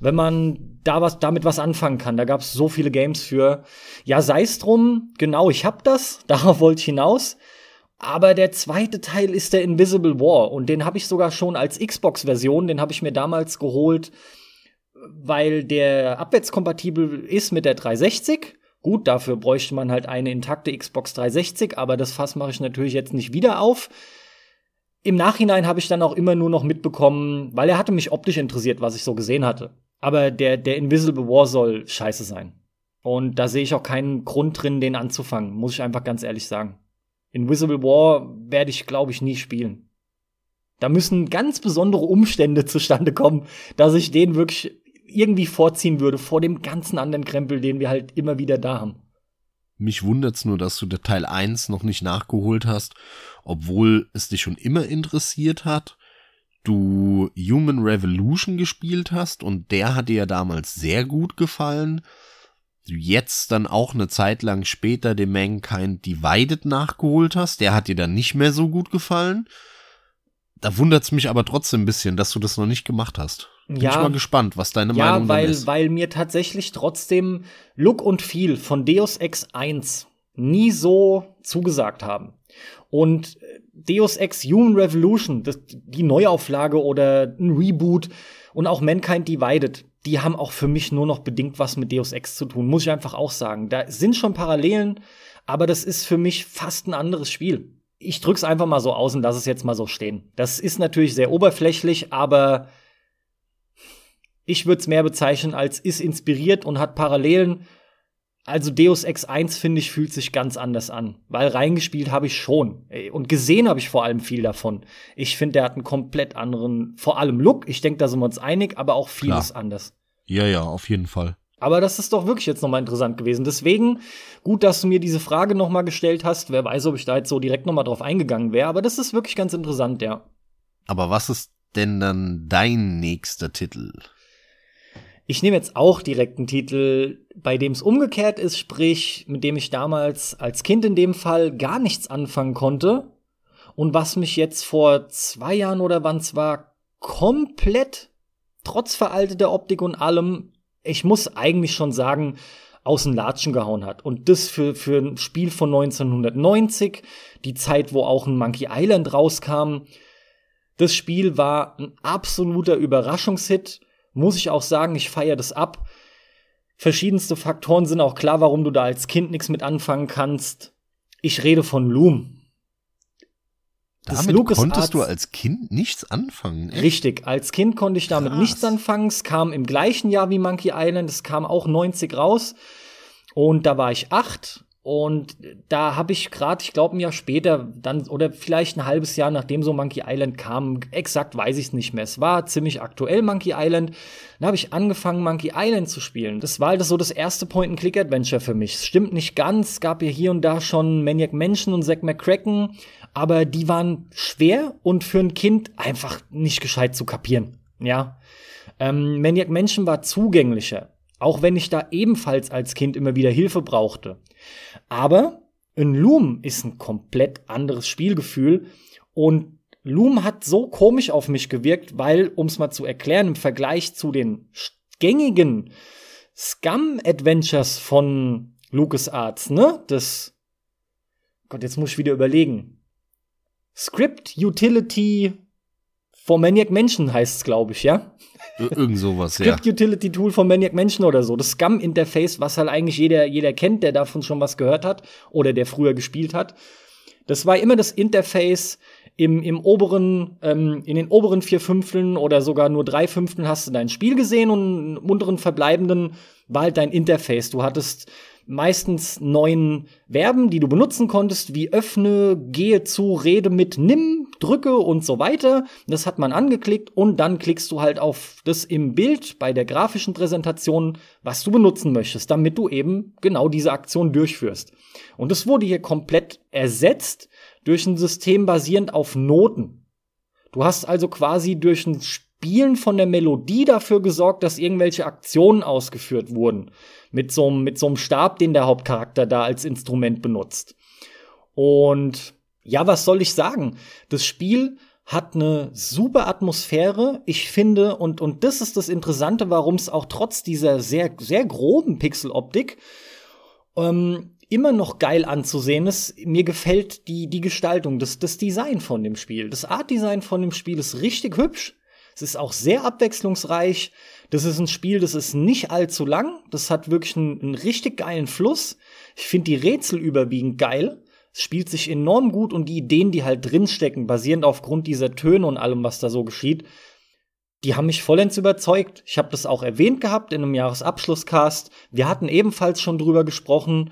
wenn man da was damit was anfangen kann. Da gab's so viele Games für. Ja, sei's drum, genau, ich hab das, darauf wollte ich hinaus. Aber der zweite Teil ist der Invisible War und den habe ich sogar schon als Xbox-Version, den habe ich mir damals geholt weil der abwärtskompatibel ist mit der 360. Gut, dafür bräuchte man halt eine intakte Xbox 360, aber das Fass mache ich natürlich jetzt nicht wieder auf. Im Nachhinein habe ich dann auch immer nur noch mitbekommen, weil er hatte mich optisch interessiert, was ich so gesehen hatte. Aber der, der Invisible War soll scheiße sein. Und da sehe ich auch keinen Grund drin, den anzufangen, muss ich einfach ganz ehrlich sagen. Invisible War werde ich, glaube ich, nie spielen. Da müssen ganz besondere Umstände zustande kommen, dass ich den wirklich irgendwie vorziehen würde vor dem ganzen anderen Krempel, den wir halt immer wieder da haben. Mich wundert's nur, dass du der Teil 1 noch nicht nachgeholt hast, obwohl es dich schon immer interessiert hat. Du Human Revolution gespielt hast und der hat dir ja damals sehr gut gefallen. Du jetzt dann auch eine Zeit lang später den Mankind Divided nachgeholt hast, der hat dir dann nicht mehr so gut gefallen. Da wundert's mich aber trotzdem ein bisschen, dass du das noch nicht gemacht hast. Bin ja, ich mal gespannt, was deine ja, Meinung weil, ist. Ja, weil mir tatsächlich trotzdem Look und Feel von Deus Ex 1 nie so zugesagt haben. Und Deus Ex Human Revolution, das, die Neuauflage oder ein Reboot und auch Mankind Divided, die haben auch für mich nur noch bedingt was mit Deus Ex zu tun, muss ich einfach auch sagen. Da sind schon Parallelen, aber das ist für mich fast ein anderes Spiel. Ich drück's einfach mal so aus und lass es jetzt mal so stehen. Das ist natürlich sehr oberflächlich, aber ich würde es mehr bezeichnen als ist inspiriert und hat Parallelen. Also Deus Ex 1 finde ich fühlt sich ganz anders an, weil reingespielt habe ich schon und gesehen habe ich vor allem viel davon. Ich finde, der hat einen komplett anderen, vor allem Look. Ich denke, da sind wir uns einig, aber auch vieles Klar. anders. Ja, ja, auf jeden Fall. Aber das ist doch wirklich jetzt nochmal interessant gewesen. Deswegen, gut, dass du mir diese Frage nochmal gestellt hast. Wer weiß, ob ich da jetzt so direkt nochmal drauf eingegangen wäre. Aber das ist wirklich ganz interessant, ja. Aber was ist denn dann dein nächster Titel? Ich nehme jetzt auch direkt einen Titel, bei dem es umgekehrt ist, sprich, mit dem ich damals als Kind in dem Fall gar nichts anfangen konnte. Und was mich jetzt vor zwei Jahren oder wann es war, komplett, trotz veralteter Optik und allem, ich muss eigentlich schon sagen, aus den Latschen gehauen hat. Und das für, für ein Spiel von 1990, die Zeit, wo auch ein Monkey Island rauskam. Das Spiel war ein absoluter Überraschungshit. Muss ich auch sagen, ich feiere das ab. Verschiedenste Faktoren sind auch klar, warum du da als Kind nichts mit anfangen kannst. Ich rede von Loom. Damit Lucas konntest Arts, du als Kind nichts anfangen. Echt? Richtig, als Kind konnte ich damit Krass. nichts anfangen. Es kam im gleichen Jahr wie Monkey Island, es kam auch 90 raus. Und da war ich acht und da habe ich gerade, ich glaube, ein Jahr später, dann oder vielleicht ein halbes Jahr nachdem so Monkey Island kam, exakt weiß ich es nicht mehr. Es war ziemlich aktuell Monkey Island. Dann habe ich angefangen Monkey Island zu spielen. Das war halt so das erste Point-and-Click-Adventure für mich. Es stimmt nicht ganz, gab ja hier und da schon Maniac Mansion und Zack McCracken, aber die waren schwer und für ein Kind einfach nicht gescheit zu kapieren. Ja. Ähm, Maniac Mansion war zugänglicher. Auch wenn ich da ebenfalls als Kind immer wieder Hilfe brauchte. Aber ein Loom ist ein komplett anderes Spielgefühl und Loom hat so komisch auf mich gewirkt, weil, um es mal zu erklären, im Vergleich zu den gängigen Scum-Adventures von LucasArts, ne, das, Gott, jetzt muss ich wieder überlegen. Script Utility for Maniac Mansion heißt es, glaube ich, ja? Irgend sowas, ja. Script Utility Tool von Maniac Mansion oder so. Das Scum Interface, was halt eigentlich jeder, jeder kennt, der davon schon was gehört hat oder der früher gespielt hat. Das war immer das Interface im, im oberen, ähm, in den oberen vier Fünfteln oder sogar nur drei Fünfteln hast du dein Spiel gesehen und im unteren verbleibenden war halt dein Interface. Du hattest meistens neuen Verben, die du benutzen konntest, wie öffne, gehe zu, rede mit, nimm, drücke und so weiter. Das hat man angeklickt und dann klickst du halt auf das im Bild bei der grafischen Präsentation, was du benutzen möchtest, damit du eben genau diese Aktion durchführst. Und das wurde hier komplett ersetzt durch ein System basierend auf Noten. Du hast also quasi durch ein Spielen von der Melodie dafür gesorgt, dass irgendwelche Aktionen ausgeführt wurden. Mit so, einem, mit so einem Stab, den der Hauptcharakter da als Instrument benutzt. Und ja, was soll ich sagen? Das Spiel hat eine super Atmosphäre. Ich finde, und, und das ist das Interessante, warum es auch trotz dieser sehr, sehr groben Pixeloptik ähm, immer noch geil anzusehen ist. Mir gefällt die, die Gestaltung, das, das Design von dem Spiel. Das Artdesign von dem Spiel ist richtig hübsch. Es ist auch sehr abwechslungsreich. Das ist ein Spiel, das ist nicht allzu lang. Das hat wirklich einen, einen richtig geilen Fluss. Ich finde die Rätsel überwiegend geil. Es spielt sich enorm gut und die Ideen, die halt drinstecken, basierend aufgrund dieser Töne und allem, was da so geschieht, die haben mich vollends überzeugt. Ich habe das auch erwähnt gehabt in einem Jahresabschlusscast. Wir hatten ebenfalls schon drüber gesprochen.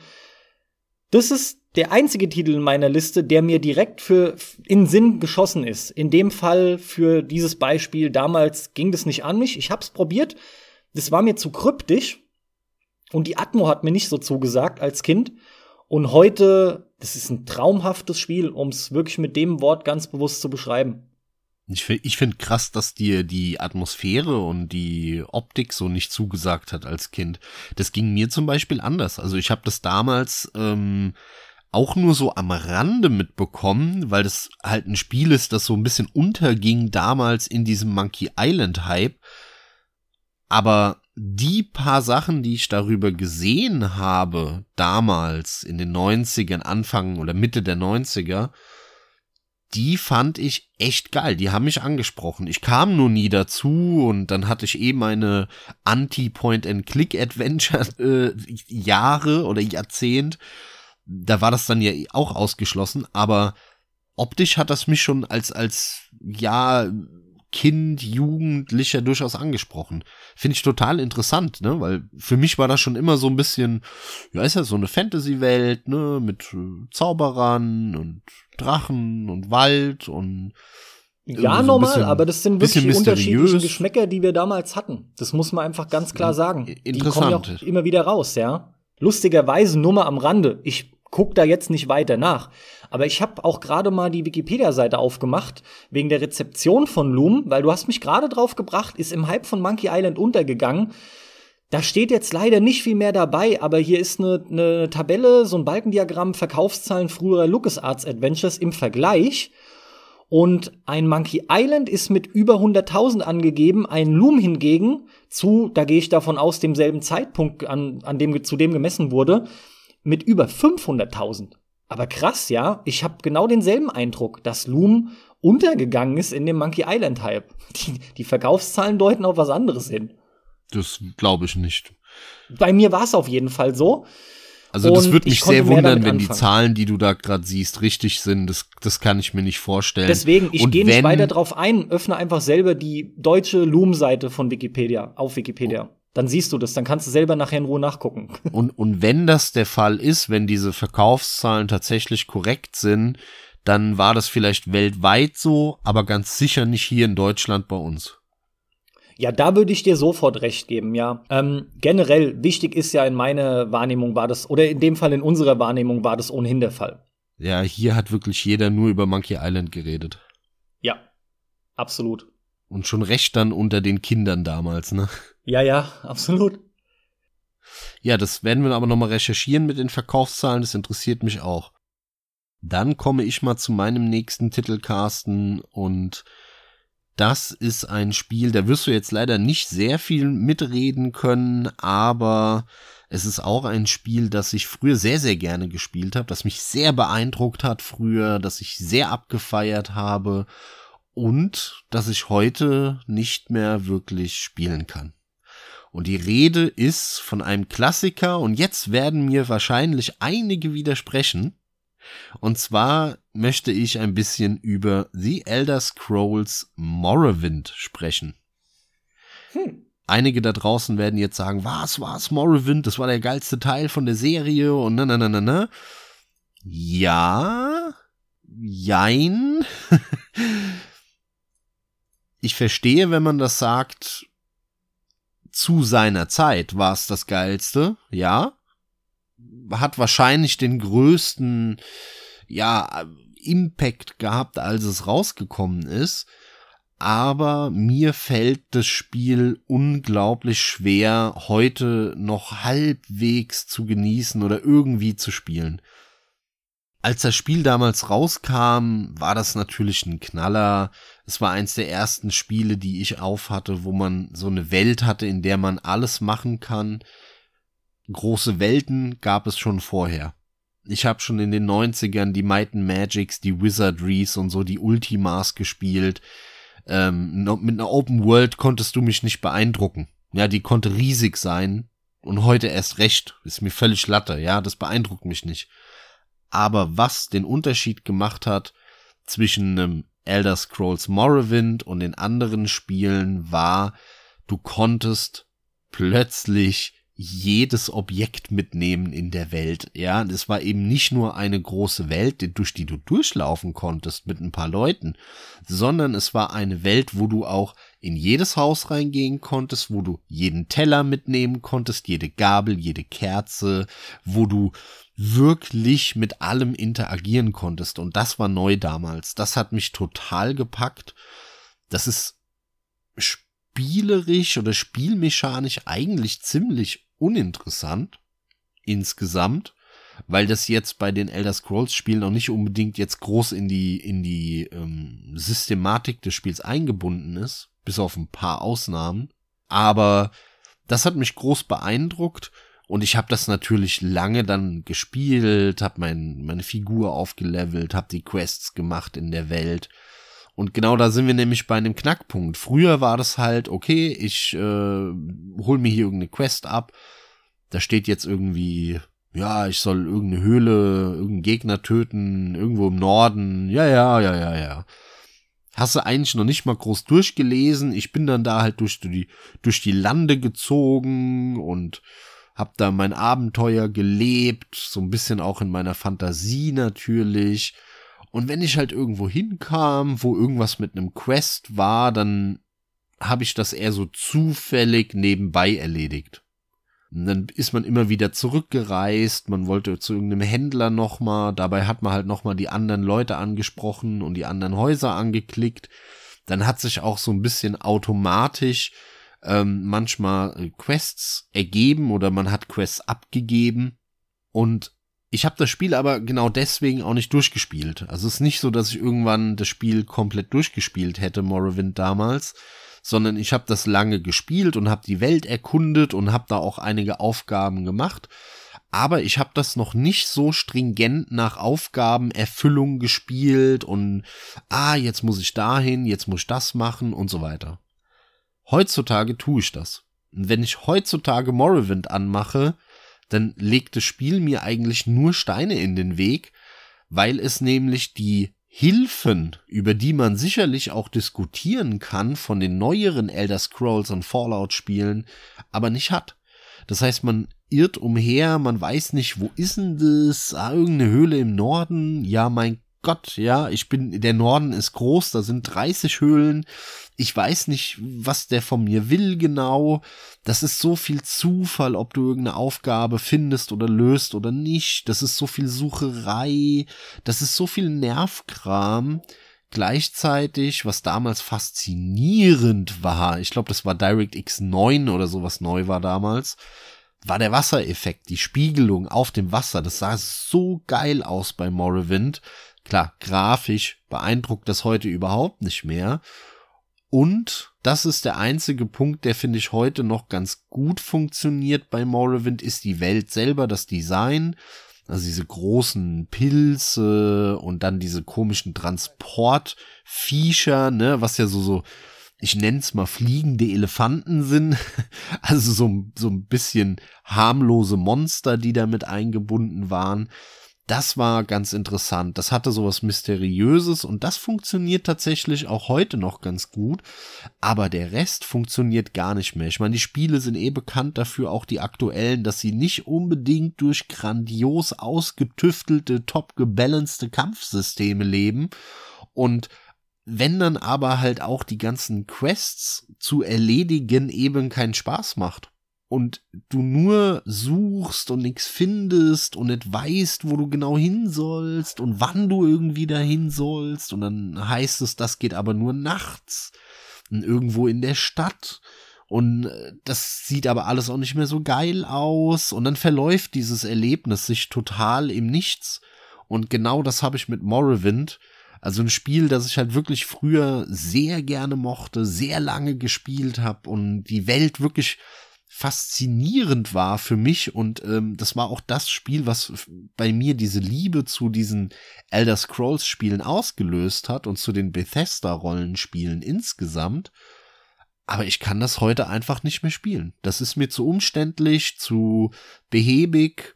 Das ist der einzige Titel in meiner Liste, der mir direkt für in Sinn geschossen ist. In dem Fall für dieses Beispiel damals ging das nicht an mich. Ich hab's probiert. Das war mir zu kryptisch und die Atmo hat mir nicht so zugesagt als Kind. Und heute, das ist ein traumhaftes Spiel, um es wirklich mit dem Wort ganz bewusst zu beschreiben. Ich, ich finde krass, dass dir die Atmosphäre und die Optik so nicht zugesagt hat als Kind. Das ging mir zum Beispiel anders. Also ich habe das damals ähm, auch nur so am Rande mitbekommen, weil das halt ein Spiel ist, das so ein bisschen unterging damals in diesem Monkey Island Hype. Aber die paar Sachen, die ich darüber gesehen habe, damals in den 90ern, Anfang oder Mitte der 90er, die fand ich echt geil. Die haben mich angesprochen. Ich kam nur nie dazu und dann hatte ich eh meine Anti-Point-and-Click-Adventure äh, Jahre oder Jahrzehnt da war das dann ja auch ausgeschlossen, aber optisch hat das mich schon als, als, ja, Kind, Jugendlicher durchaus angesprochen. Finde ich total interessant, ne, weil für mich war das schon immer so ein bisschen, ja, ist ja so eine Fantasy-Welt, ne, mit äh, Zauberern und Drachen und Wald und Ja, so normal, bisschen- aber das sind bisschen wirklich mysteriös. Geschmäcker, die wir damals hatten. Das muss man einfach ganz klar sagen. Die kommen ja auch Interessant. immer wieder raus, ja. Lustigerweise nur mal am Rande. Ich guck da jetzt nicht weiter nach. Aber ich habe auch gerade mal die Wikipedia-Seite aufgemacht, wegen der Rezeption von Loom, weil du hast mich gerade drauf gebracht, ist im Hype von Monkey Island untergegangen. Da steht jetzt leider nicht viel mehr dabei, aber hier ist eine, eine Tabelle, so ein Balkendiagramm, Verkaufszahlen früherer LucasArts Adventures im Vergleich. Und ein Monkey Island ist mit über 100.000 angegeben, ein Loom hingegen zu, da gehe ich davon aus, demselben Zeitpunkt, an, an dem zu dem gemessen wurde, mit über 500.000. Aber krass, ja, ich habe genau denselben Eindruck, dass Loom untergegangen ist in dem Monkey Island Hype. Die, die Verkaufszahlen deuten auf was anderes hin. Das glaube ich nicht. Bei mir war es auf jeden Fall so. Also das würde ich mich sehr wundern, wenn die anfangen. Zahlen, die du da gerade siehst, richtig sind. Das, das kann ich mir nicht vorstellen. Deswegen, ich gehe nicht weiter drauf ein, öffne einfach selber die deutsche Loom-Seite von Wikipedia, auf Wikipedia. Dann siehst du das, dann kannst du selber nachher in Ruhe nachgucken. Und, und wenn das der Fall ist, wenn diese Verkaufszahlen tatsächlich korrekt sind, dann war das vielleicht weltweit so, aber ganz sicher nicht hier in Deutschland bei uns. Ja, da würde ich dir sofort recht geben, ja. Ähm, generell, wichtig ist ja in meiner Wahrnehmung war das, oder in dem Fall in unserer Wahrnehmung war das ohnehin der Fall. Ja, hier hat wirklich jeder nur über Monkey Island geredet. Ja, absolut. Und schon recht dann unter den Kindern damals, ne? Ja, ja, absolut. Ja, das werden wir aber nochmal recherchieren mit den Verkaufszahlen, das interessiert mich auch. Dann komme ich mal zu meinem nächsten Titel, Carsten, und das ist ein Spiel, da wirst du jetzt leider nicht sehr viel mitreden können, aber es ist auch ein Spiel, das ich früher sehr, sehr gerne gespielt habe, das mich sehr beeindruckt hat früher, das ich sehr abgefeiert habe und das ich heute nicht mehr wirklich spielen kann. Und die Rede ist von einem Klassiker und jetzt werden mir wahrscheinlich einige widersprechen. Und zwar möchte ich ein bisschen über The Elder Scrolls Morrowind sprechen. Hm. Einige da draußen werden jetzt sagen, was war's Morrowind? Das war der geilste Teil von der Serie und na na na na na. Ja, jein. ich verstehe, wenn man das sagt, zu seiner Zeit war es das geilste, ja. Hat wahrscheinlich den größten, ja, Impact gehabt, als es rausgekommen ist. Aber mir fällt das Spiel unglaublich schwer, heute noch halbwegs zu genießen oder irgendwie zu spielen. Als das Spiel damals rauskam, war das natürlich ein Knaller. Es war eins der ersten Spiele, die ich aufhatte, wo man so eine Welt hatte, in der man alles machen kann. Große Welten gab es schon vorher. Ich habe schon in den 90ern die Might and Magics, die Wizardries und so die Ultimas gespielt. Ähm, mit einer Open World konntest du mich nicht beeindrucken. Ja, die konnte riesig sein. Und heute erst recht. Ist mir völlig latte. Ja, das beeindruckt mich nicht. Aber was den Unterschied gemacht hat zwischen einem Elder Scrolls Morrowind und den anderen Spielen war, du konntest plötzlich jedes Objekt mitnehmen in der Welt. Ja, es war eben nicht nur eine große Welt, durch die du durchlaufen konntest mit ein paar Leuten, sondern es war eine Welt, wo du auch in jedes Haus reingehen konntest, wo du jeden Teller mitnehmen konntest, jede Gabel, jede Kerze, wo du wirklich mit allem interagieren konntest. Und das war neu damals. Das hat mich total gepackt. Das ist spielerisch oder spielmechanisch eigentlich ziemlich uninteressant insgesamt, weil das jetzt bei den Elder Scrolls Spielen auch nicht unbedingt jetzt groß in die in die ähm, Systematik des Spiels eingebunden ist, bis auf ein paar Ausnahmen. Aber das hat mich groß beeindruckt und ich habe das natürlich lange dann gespielt, habe mein, meine Figur aufgelevelt, habe die Quests gemacht in der Welt. Und genau da sind wir nämlich bei einem Knackpunkt. Früher war das halt, okay, ich äh, hol mir hier irgendeine Quest ab. Da steht jetzt irgendwie, ja, ich soll irgendeine Höhle, irgendeinen Gegner töten, irgendwo im Norden. Ja, ja, ja, ja, ja. Hast du eigentlich noch nicht mal groß durchgelesen. Ich bin dann da halt durch die, durch die Lande gezogen und hab da mein Abenteuer gelebt, so ein bisschen auch in meiner Fantasie natürlich. Und wenn ich halt irgendwo hinkam, wo irgendwas mit einem Quest war, dann habe ich das eher so zufällig nebenbei erledigt. Und dann ist man immer wieder zurückgereist, man wollte zu irgendeinem Händler nochmal, dabei hat man halt nochmal die anderen Leute angesprochen und die anderen Häuser angeklickt. Dann hat sich auch so ein bisschen automatisch ähm, manchmal äh, Quests ergeben oder man hat Quests abgegeben. Und ich habe das Spiel aber genau deswegen auch nicht durchgespielt. Also es ist nicht so, dass ich irgendwann das Spiel komplett durchgespielt hätte, Morrowind damals, sondern ich habe das lange gespielt und habe die Welt erkundet und habe da auch einige Aufgaben gemacht. Aber ich habe das noch nicht so stringent nach Aufgabenerfüllung gespielt und ah, jetzt muss ich dahin, jetzt muss ich das machen und so weiter. Heutzutage tue ich das. Wenn ich heutzutage Morrowind anmache, dann legt das Spiel mir eigentlich nur Steine in den Weg, weil es nämlich die Hilfen, über die man sicherlich auch diskutieren kann von den neueren Elder Scrolls und Fallout Spielen, aber nicht hat. Das heißt, man irrt umher, man weiß nicht, wo ist denn das? Ah, irgendeine Höhle im Norden? Ja, mein Gott, ja, ich bin, der Norden ist groß, da sind 30 Höhlen. Ich weiß nicht, was der von mir will genau. Das ist so viel Zufall, ob du irgendeine Aufgabe findest oder löst oder nicht. Das ist so viel Sucherei. Das ist so viel Nervkram. Gleichzeitig, was damals faszinierend war, ich glaube, das war DirectX 9 oder sowas neu war damals, war der Wassereffekt, die Spiegelung auf dem Wasser. Das sah so geil aus bei Morrowind. Klar, grafisch beeindruckt das heute überhaupt nicht mehr. Und das ist der einzige Punkt, der finde ich heute noch ganz gut funktioniert bei Morrowind, ist die Welt selber, das Design. Also diese großen Pilze und dann diese komischen Transportviecher, ne, was ja so, so, ich nenn's mal fliegende Elefanten sind. Also so, so ein bisschen harmlose Monster, die damit eingebunden waren. Das war ganz interessant. Das hatte sowas Mysteriöses und das funktioniert tatsächlich auch heute noch ganz gut. Aber der Rest funktioniert gar nicht mehr. Ich meine, die Spiele sind eh bekannt dafür, auch die aktuellen, dass sie nicht unbedingt durch grandios ausgetüftelte, top gebalancete Kampfsysteme leben. Und wenn dann aber halt auch die ganzen Quests zu erledigen eben keinen Spaß macht und du nur suchst und nichts findest und nicht weißt, wo du genau hin sollst und wann du irgendwie dahin sollst und dann heißt es, das geht aber nur nachts und irgendwo in der Stadt und äh, das sieht aber alles auch nicht mehr so geil aus und dann verläuft dieses Erlebnis sich total im Nichts und genau das habe ich mit Morrowind also ein Spiel, das ich halt wirklich früher sehr gerne mochte, sehr lange gespielt habe und die Welt wirklich faszinierend war für mich und ähm, das war auch das Spiel, was bei mir diese Liebe zu diesen Elder Scrolls Spielen ausgelöst hat und zu den Bethesda Rollenspielen insgesamt. Aber ich kann das heute einfach nicht mehr spielen. Das ist mir zu umständlich, zu behäbig.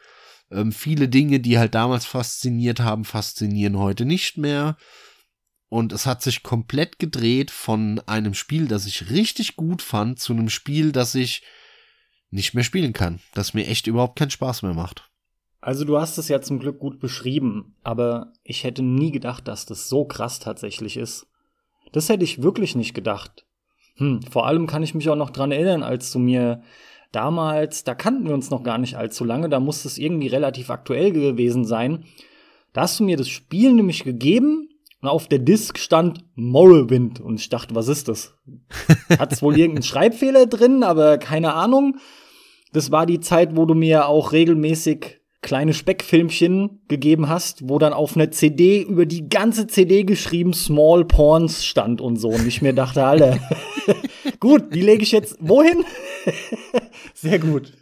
Ähm, viele Dinge, die halt damals fasziniert haben, faszinieren heute nicht mehr. Und es hat sich komplett gedreht von einem Spiel, das ich richtig gut fand, zu einem Spiel, das ich nicht mehr spielen kann, das mir echt überhaupt keinen Spaß mehr macht. Also du hast es ja zum Glück gut beschrieben, aber ich hätte nie gedacht, dass das so krass tatsächlich ist. Das hätte ich wirklich nicht gedacht. Hm, vor allem kann ich mich auch noch dran erinnern, als du mir damals, da kannten wir uns noch gar nicht allzu lange, da muss es irgendwie relativ aktuell gewesen sein. Da hast du mir das Spiel nämlich gegeben und auf der Disk stand Morrowind und ich dachte, was ist das? Hat es wohl irgendeinen Schreibfehler drin, aber keine Ahnung. Das war die Zeit, wo du mir auch regelmäßig kleine Speckfilmchen gegeben hast, wo dann auf einer CD über die ganze CD geschrieben Small Porns stand und so. Und ich mir dachte, Alter, gut, die lege ich jetzt wohin? Sehr gut.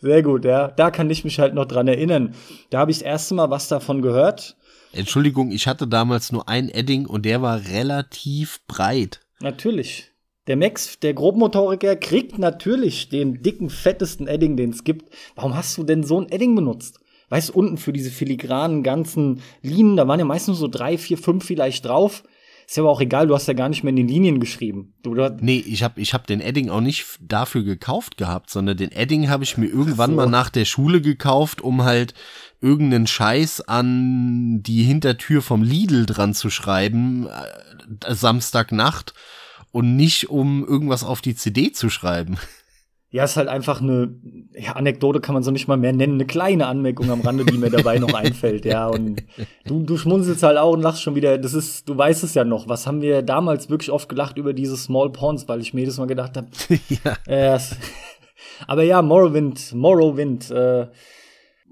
Sehr gut, ja. Da kann ich mich halt noch dran erinnern. Da habe ich das erste Mal was davon gehört. Entschuldigung, ich hatte damals nur ein Edding und der war relativ breit. Natürlich. Der Max, der Grobmotoriker, kriegt natürlich den dicken, fettesten Edding, den es gibt. Warum hast du denn so ein Edding benutzt? Weißt du, unten für diese filigranen ganzen Linien, da waren ja meistens nur so drei, vier, fünf vielleicht drauf. Ist ja aber auch egal, du hast ja gar nicht mehr in den Linien geschrieben. Du, du nee, ich habe ich hab den Edding auch nicht dafür gekauft gehabt, sondern den Edding habe ich mir irgendwann so. mal nach der Schule gekauft, um halt irgendeinen Scheiß an die Hintertür vom Lidl dran zu schreiben, äh, Samstagnacht, und nicht um irgendwas auf die CD zu schreiben. Ja, ist halt einfach eine ja, Anekdote, kann man so nicht mal mehr nennen, eine kleine Anmerkung am Rande, die mir dabei noch einfällt, ja. Und du, du schmunzelst halt auch und lachst schon wieder. Das ist, du weißt es ja noch. Was haben wir damals wirklich oft gelacht über diese Small Pawns, weil ich mir jedes Mal gedacht habe. ja. Äh, aber ja, Morrowind, Morrowind äh,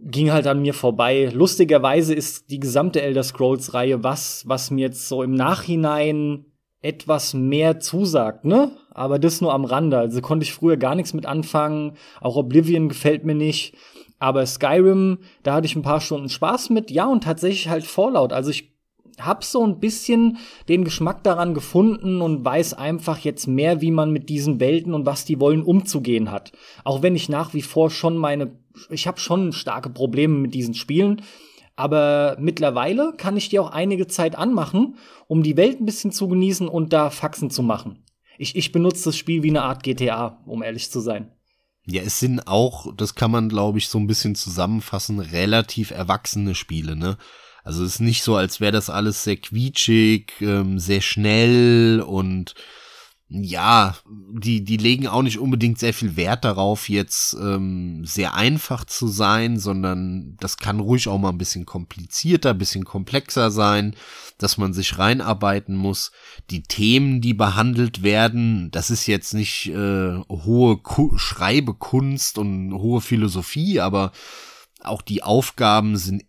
ging halt an mir vorbei. Lustigerweise ist die gesamte Elder Scrolls Reihe was, was mir jetzt so im Nachhinein etwas mehr zusagt, ne? Aber das nur am Rande. Also konnte ich früher gar nichts mit anfangen. Auch Oblivion gefällt mir nicht. Aber Skyrim, da hatte ich ein paar Stunden Spaß mit. Ja, und tatsächlich halt Fallout. Also ich hab so ein bisschen den Geschmack daran gefunden und weiß einfach jetzt mehr, wie man mit diesen Welten und was die wollen umzugehen hat. Auch wenn ich nach wie vor schon meine, ich habe schon starke Probleme mit diesen Spielen. Aber mittlerweile kann ich dir auch einige Zeit anmachen, um die Welt ein bisschen zu genießen und da Faxen zu machen. Ich, ich benutze das Spiel wie eine Art GTA, um ehrlich zu sein. Ja, es sind auch, das kann man, glaube ich, so ein bisschen zusammenfassen, relativ erwachsene Spiele, ne? Also es ist nicht so, als wäre das alles sehr quietschig, ähm, sehr schnell und ja, die, die legen auch nicht unbedingt sehr viel Wert darauf, jetzt ähm, sehr einfach zu sein, sondern das kann ruhig auch mal ein bisschen komplizierter, ein bisschen komplexer sein, dass man sich reinarbeiten muss. Die Themen, die behandelt werden, das ist jetzt nicht äh, hohe Ku Schreibekunst und hohe Philosophie, aber auch die Aufgaben sind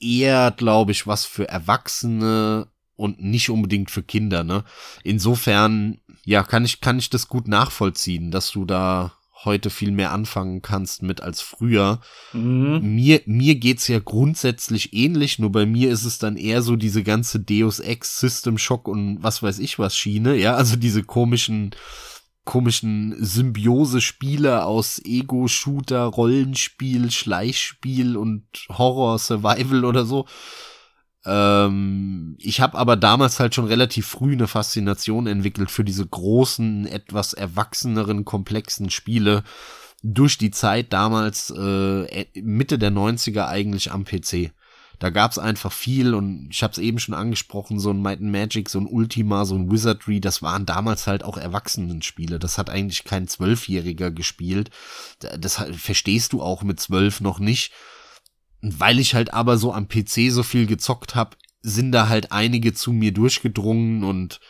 eher, glaube ich, was für Erwachsene und nicht unbedingt für Kinder, ne? Insofern, ja, kann ich, kann ich das gut nachvollziehen, dass du da heute viel mehr anfangen kannst mit als früher. Mhm. Mir, mir geht's ja grundsätzlich ähnlich, nur bei mir ist es dann eher so diese ganze Deus Ex System Shock und was weiß ich was Schiene, ja, also diese komischen, komischen Symbiose-Spiele aus Ego-Shooter, Rollenspiel, Schleichspiel und Horror-Survival oder so. Ähm, ich habe aber damals halt schon relativ früh eine Faszination entwickelt für diese großen, etwas erwachseneren, komplexen Spiele durch die Zeit damals äh, Mitte der 90er eigentlich am PC. Da gab's einfach viel und ich habe es eben schon angesprochen, so ein Might and Magic, so ein Ultima, so ein Wizardry, das waren damals halt auch Erwachsenenspiele. Das hat eigentlich kein Zwölfjähriger gespielt. Das verstehst du auch mit zwölf noch nicht. Weil ich halt aber so am PC so viel gezockt habe, sind da halt einige zu mir durchgedrungen und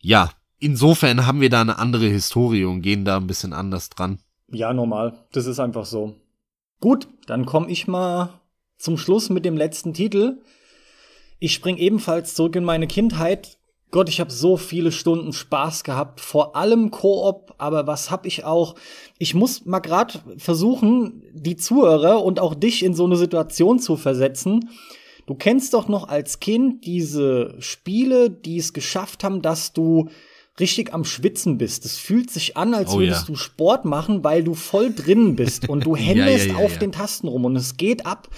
ja, insofern haben wir da eine andere Historie und gehen da ein bisschen anders dran. Ja, normal. Das ist einfach so. Gut, dann komme ich mal zum Schluss mit dem letzten Titel. Ich spring ebenfalls zurück in meine Kindheit. Gott, ich habe so viele Stunden Spaß gehabt, vor allem Koop, aber was hab ich auch? Ich muss mal grad versuchen, die Zuhörer und auch dich in so eine Situation zu versetzen. Du kennst doch noch als Kind diese Spiele, die es geschafft haben, dass du richtig am Schwitzen bist. Es fühlt sich an, als oh, würdest ja. du Sport machen, weil du voll drinnen bist und du händest ja, ja, auf den Tasten rum und es geht ab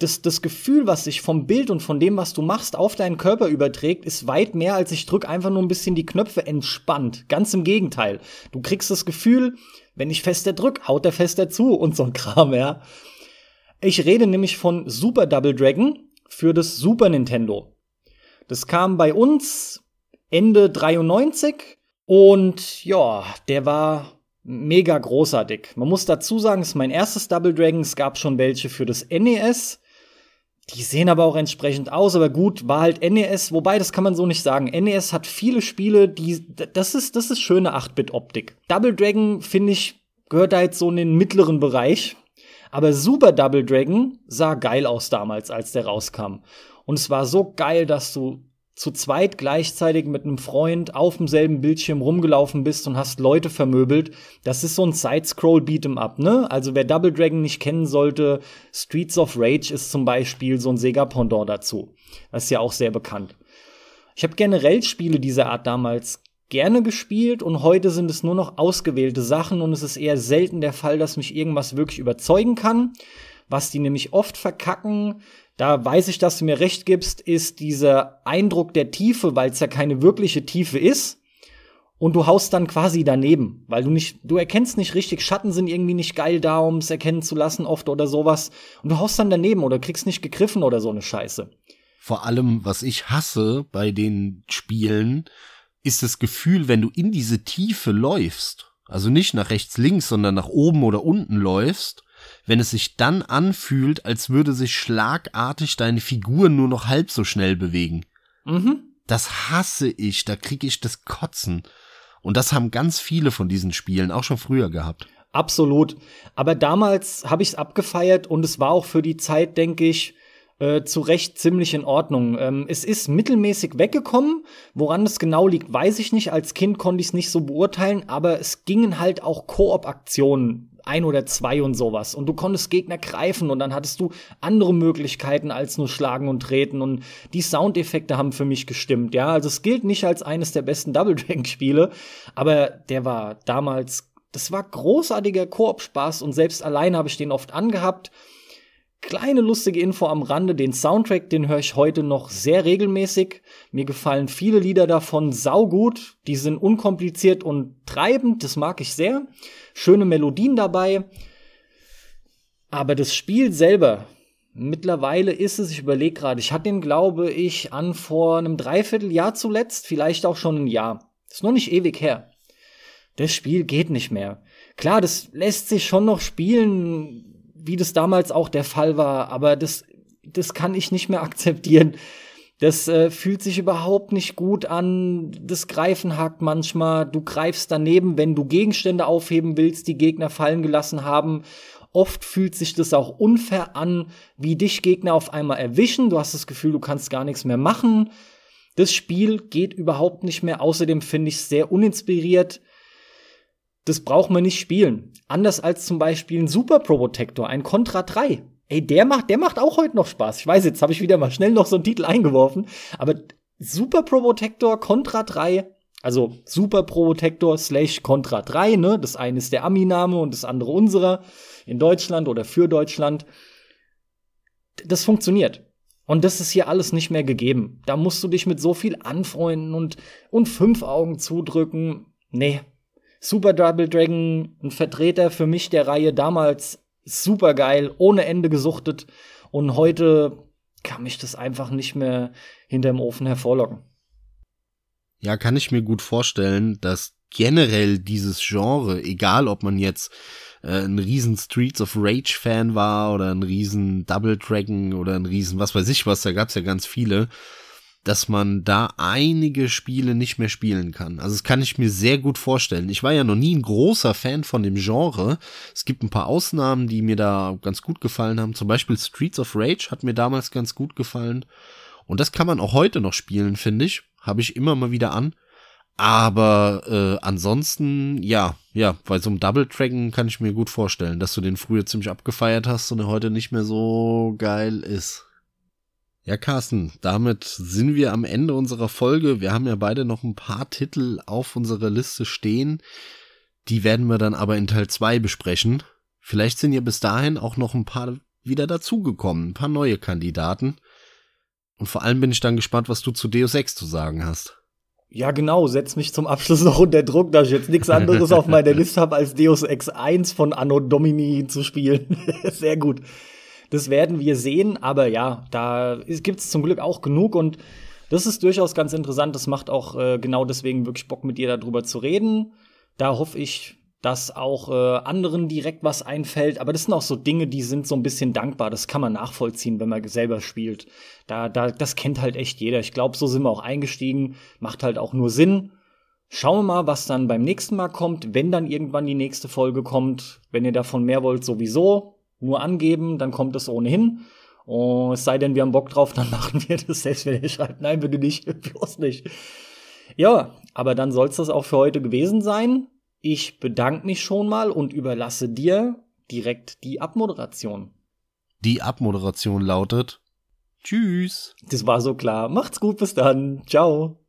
das, das Gefühl, was sich vom Bild und von dem, was du machst, auf deinen Körper überträgt, ist weit mehr, als ich drück einfach nur ein bisschen die Knöpfe entspannt. Ganz im Gegenteil. Du kriegst das Gefühl, wenn ich fester drück, haut der fester zu und so ein Kram, ja. Ich rede nämlich von Super Double Dragon für das Super Nintendo. Das kam bei uns Ende 93 und ja, der war mega großartig. Man muss dazu sagen, es ist mein erstes Double Dragon. Es gab schon welche für das NES. Die sehen aber auch entsprechend aus, aber gut, war halt NES, wobei das kann man so nicht sagen. NES hat viele Spiele, die das ist das ist schöne 8-Bit Optik. Double Dragon finde ich gehört da jetzt so in den mittleren Bereich, aber Super Double Dragon sah geil aus damals, als der rauskam. Und es war so geil, dass du zu zweit gleichzeitig mit einem Freund auf demselben Bildschirm rumgelaufen bist und hast Leute vermöbelt. Das ist so ein Side-Scroll Beat'em Up, ne? Also wer Double Dragon nicht kennen sollte, Streets of Rage ist zum Beispiel so ein Sega-Pendant dazu. Das ist ja auch sehr bekannt. Ich habe generell Spiele dieser Art damals gerne gespielt und heute sind es nur noch ausgewählte Sachen und es ist eher selten der Fall, dass mich irgendwas wirklich überzeugen kann. Was die nämlich oft verkacken, da weiß ich, dass du mir recht gibst, ist dieser Eindruck der Tiefe, weil es ja keine wirkliche Tiefe ist. Und du haust dann quasi daneben, weil du nicht, du erkennst nicht richtig, Schatten sind irgendwie nicht geil da, um es erkennen zu lassen oft oder sowas. Und du haust dann daneben oder kriegst nicht gegriffen oder so eine Scheiße. Vor allem, was ich hasse bei den Spielen, ist das Gefühl, wenn du in diese Tiefe läufst, also nicht nach rechts, links, sondern nach oben oder unten läufst, wenn es sich dann anfühlt, als würde sich schlagartig deine Figur nur noch halb so schnell bewegen. Mhm. Das hasse ich, da kriege ich das Kotzen. Und das haben ganz viele von diesen Spielen auch schon früher gehabt. Absolut. Aber damals habe ich es abgefeiert und es war auch für die Zeit, denke ich, äh, zu Recht ziemlich in Ordnung. Ähm, es ist mittelmäßig weggekommen. Woran das genau liegt, weiß ich nicht. Als Kind konnte ich es nicht so beurteilen, aber es gingen halt auch Koop-Aktionen ein oder zwei und sowas. Und du konntest Gegner greifen und dann hattest du andere Möglichkeiten als nur schlagen und treten. Und die Soundeffekte haben für mich gestimmt. Ja, also es gilt nicht als eines der besten Double Dragon Spiele, aber der war damals, das war großartiger Koop-Spaß und selbst alleine habe ich den oft angehabt. Kleine lustige Info am Rande, den Soundtrack, den höre ich heute noch sehr regelmäßig. Mir gefallen viele Lieder davon saugut. Die sind unkompliziert und treibend, das mag ich sehr. Schöne Melodien dabei. Aber das Spiel selber, mittlerweile ist es, ich überlege gerade, ich hatte den, glaube ich, an vor einem Dreivierteljahr zuletzt, vielleicht auch schon ein Jahr. ist noch nicht ewig her. Das Spiel geht nicht mehr. Klar, das lässt sich schon noch spielen, wie das damals auch der Fall war, aber das, das kann ich nicht mehr akzeptieren. Das äh, fühlt sich überhaupt nicht gut an. Das Greifen hakt manchmal. Du greifst daneben, wenn du Gegenstände aufheben willst, die Gegner fallen gelassen haben. Oft fühlt sich das auch unfair an, wie dich Gegner auf einmal erwischen. Du hast das Gefühl, du kannst gar nichts mehr machen. Das Spiel geht überhaupt nicht mehr. Außerdem finde ich es sehr uninspiriert das braucht man nicht spielen. Anders als zum Beispiel ein Super Pro Protector, ein Contra 3. Ey, der macht, der macht auch heute noch Spaß. Ich weiß, jetzt habe ich wieder mal schnell noch so einen Titel eingeworfen, aber Super Pro Protector, Contra 3, also Super Pro Protector slash Contra 3, ne? Das eine ist der Ami-Name und das andere unserer in Deutschland oder für Deutschland. Das funktioniert. Und das ist hier alles nicht mehr gegeben. Da musst du dich mit so viel anfreunden und, und fünf Augen zudrücken. Nee, Super Double Dragon, ein Vertreter für mich der Reihe damals super geil, ohne Ende gesuchtet. Und heute kann mich das einfach nicht mehr hinterm Ofen hervorlocken. Ja, kann ich mir gut vorstellen, dass generell dieses Genre, egal ob man jetzt äh, ein riesen Streets of Rage Fan war oder ein riesen Double Dragon oder ein riesen was weiß ich was, da gab's ja ganz viele, dass man da einige Spiele nicht mehr spielen kann. Also das kann ich mir sehr gut vorstellen. Ich war ja noch nie ein großer Fan von dem Genre. Es gibt ein paar Ausnahmen, die mir da ganz gut gefallen haben. Zum Beispiel Streets of Rage hat mir damals ganz gut gefallen. Und das kann man auch heute noch spielen, finde ich. Habe ich immer mal wieder an. Aber äh, ansonsten, ja, ja, bei so einem Double Dragon kann ich mir gut vorstellen, dass du den früher ziemlich abgefeiert hast und er heute nicht mehr so geil ist. Ja, Carsten, damit sind wir am Ende unserer Folge. Wir haben ja beide noch ein paar Titel auf unserer Liste stehen. Die werden wir dann aber in Teil 2 besprechen. Vielleicht sind ja bis dahin auch noch ein paar wieder dazugekommen, ein paar neue Kandidaten. Und vor allem bin ich dann gespannt, was du zu Deus Ex zu sagen hast. Ja, genau, setz mich zum Abschluss noch unter Druck, dass ich jetzt nichts anderes auf meiner Liste habe, als Deus Ex 1 von Anno Domini zu spielen. Sehr gut. Das werden wir sehen, aber ja, da gibt es zum Glück auch genug und das ist durchaus ganz interessant. Das macht auch äh, genau deswegen wirklich Bock, mit dir darüber zu reden. Da hoffe ich, dass auch äh, anderen direkt was einfällt. Aber das sind auch so Dinge, die sind so ein bisschen dankbar. Das kann man nachvollziehen, wenn man selber spielt. Da, da, das kennt halt echt jeder. Ich glaube, so sind wir auch eingestiegen. Macht halt auch nur Sinn. Schauen wir mal, was dann beim nächsten Mal kommt, wenn dann irgendwann die nächste Folge kommt. Wenn ihr davon mehr wollt, sowieso nur angeben, dann kommt es ohnehin. Und es sei denn, wir haben Bock drauf, dann machen wir das selbst, wenn ihr schreibt, nein, bitte nicht, bloß nicht. Ja, aber dann soll es das auch für heute gewesen sein. Ich bedanke mich schon mal und überlasse dir direkt die Abmoderation. Die Abmoderation lautet Tschüss. Das war so klar. Macht's gut, bis dann. Ciao.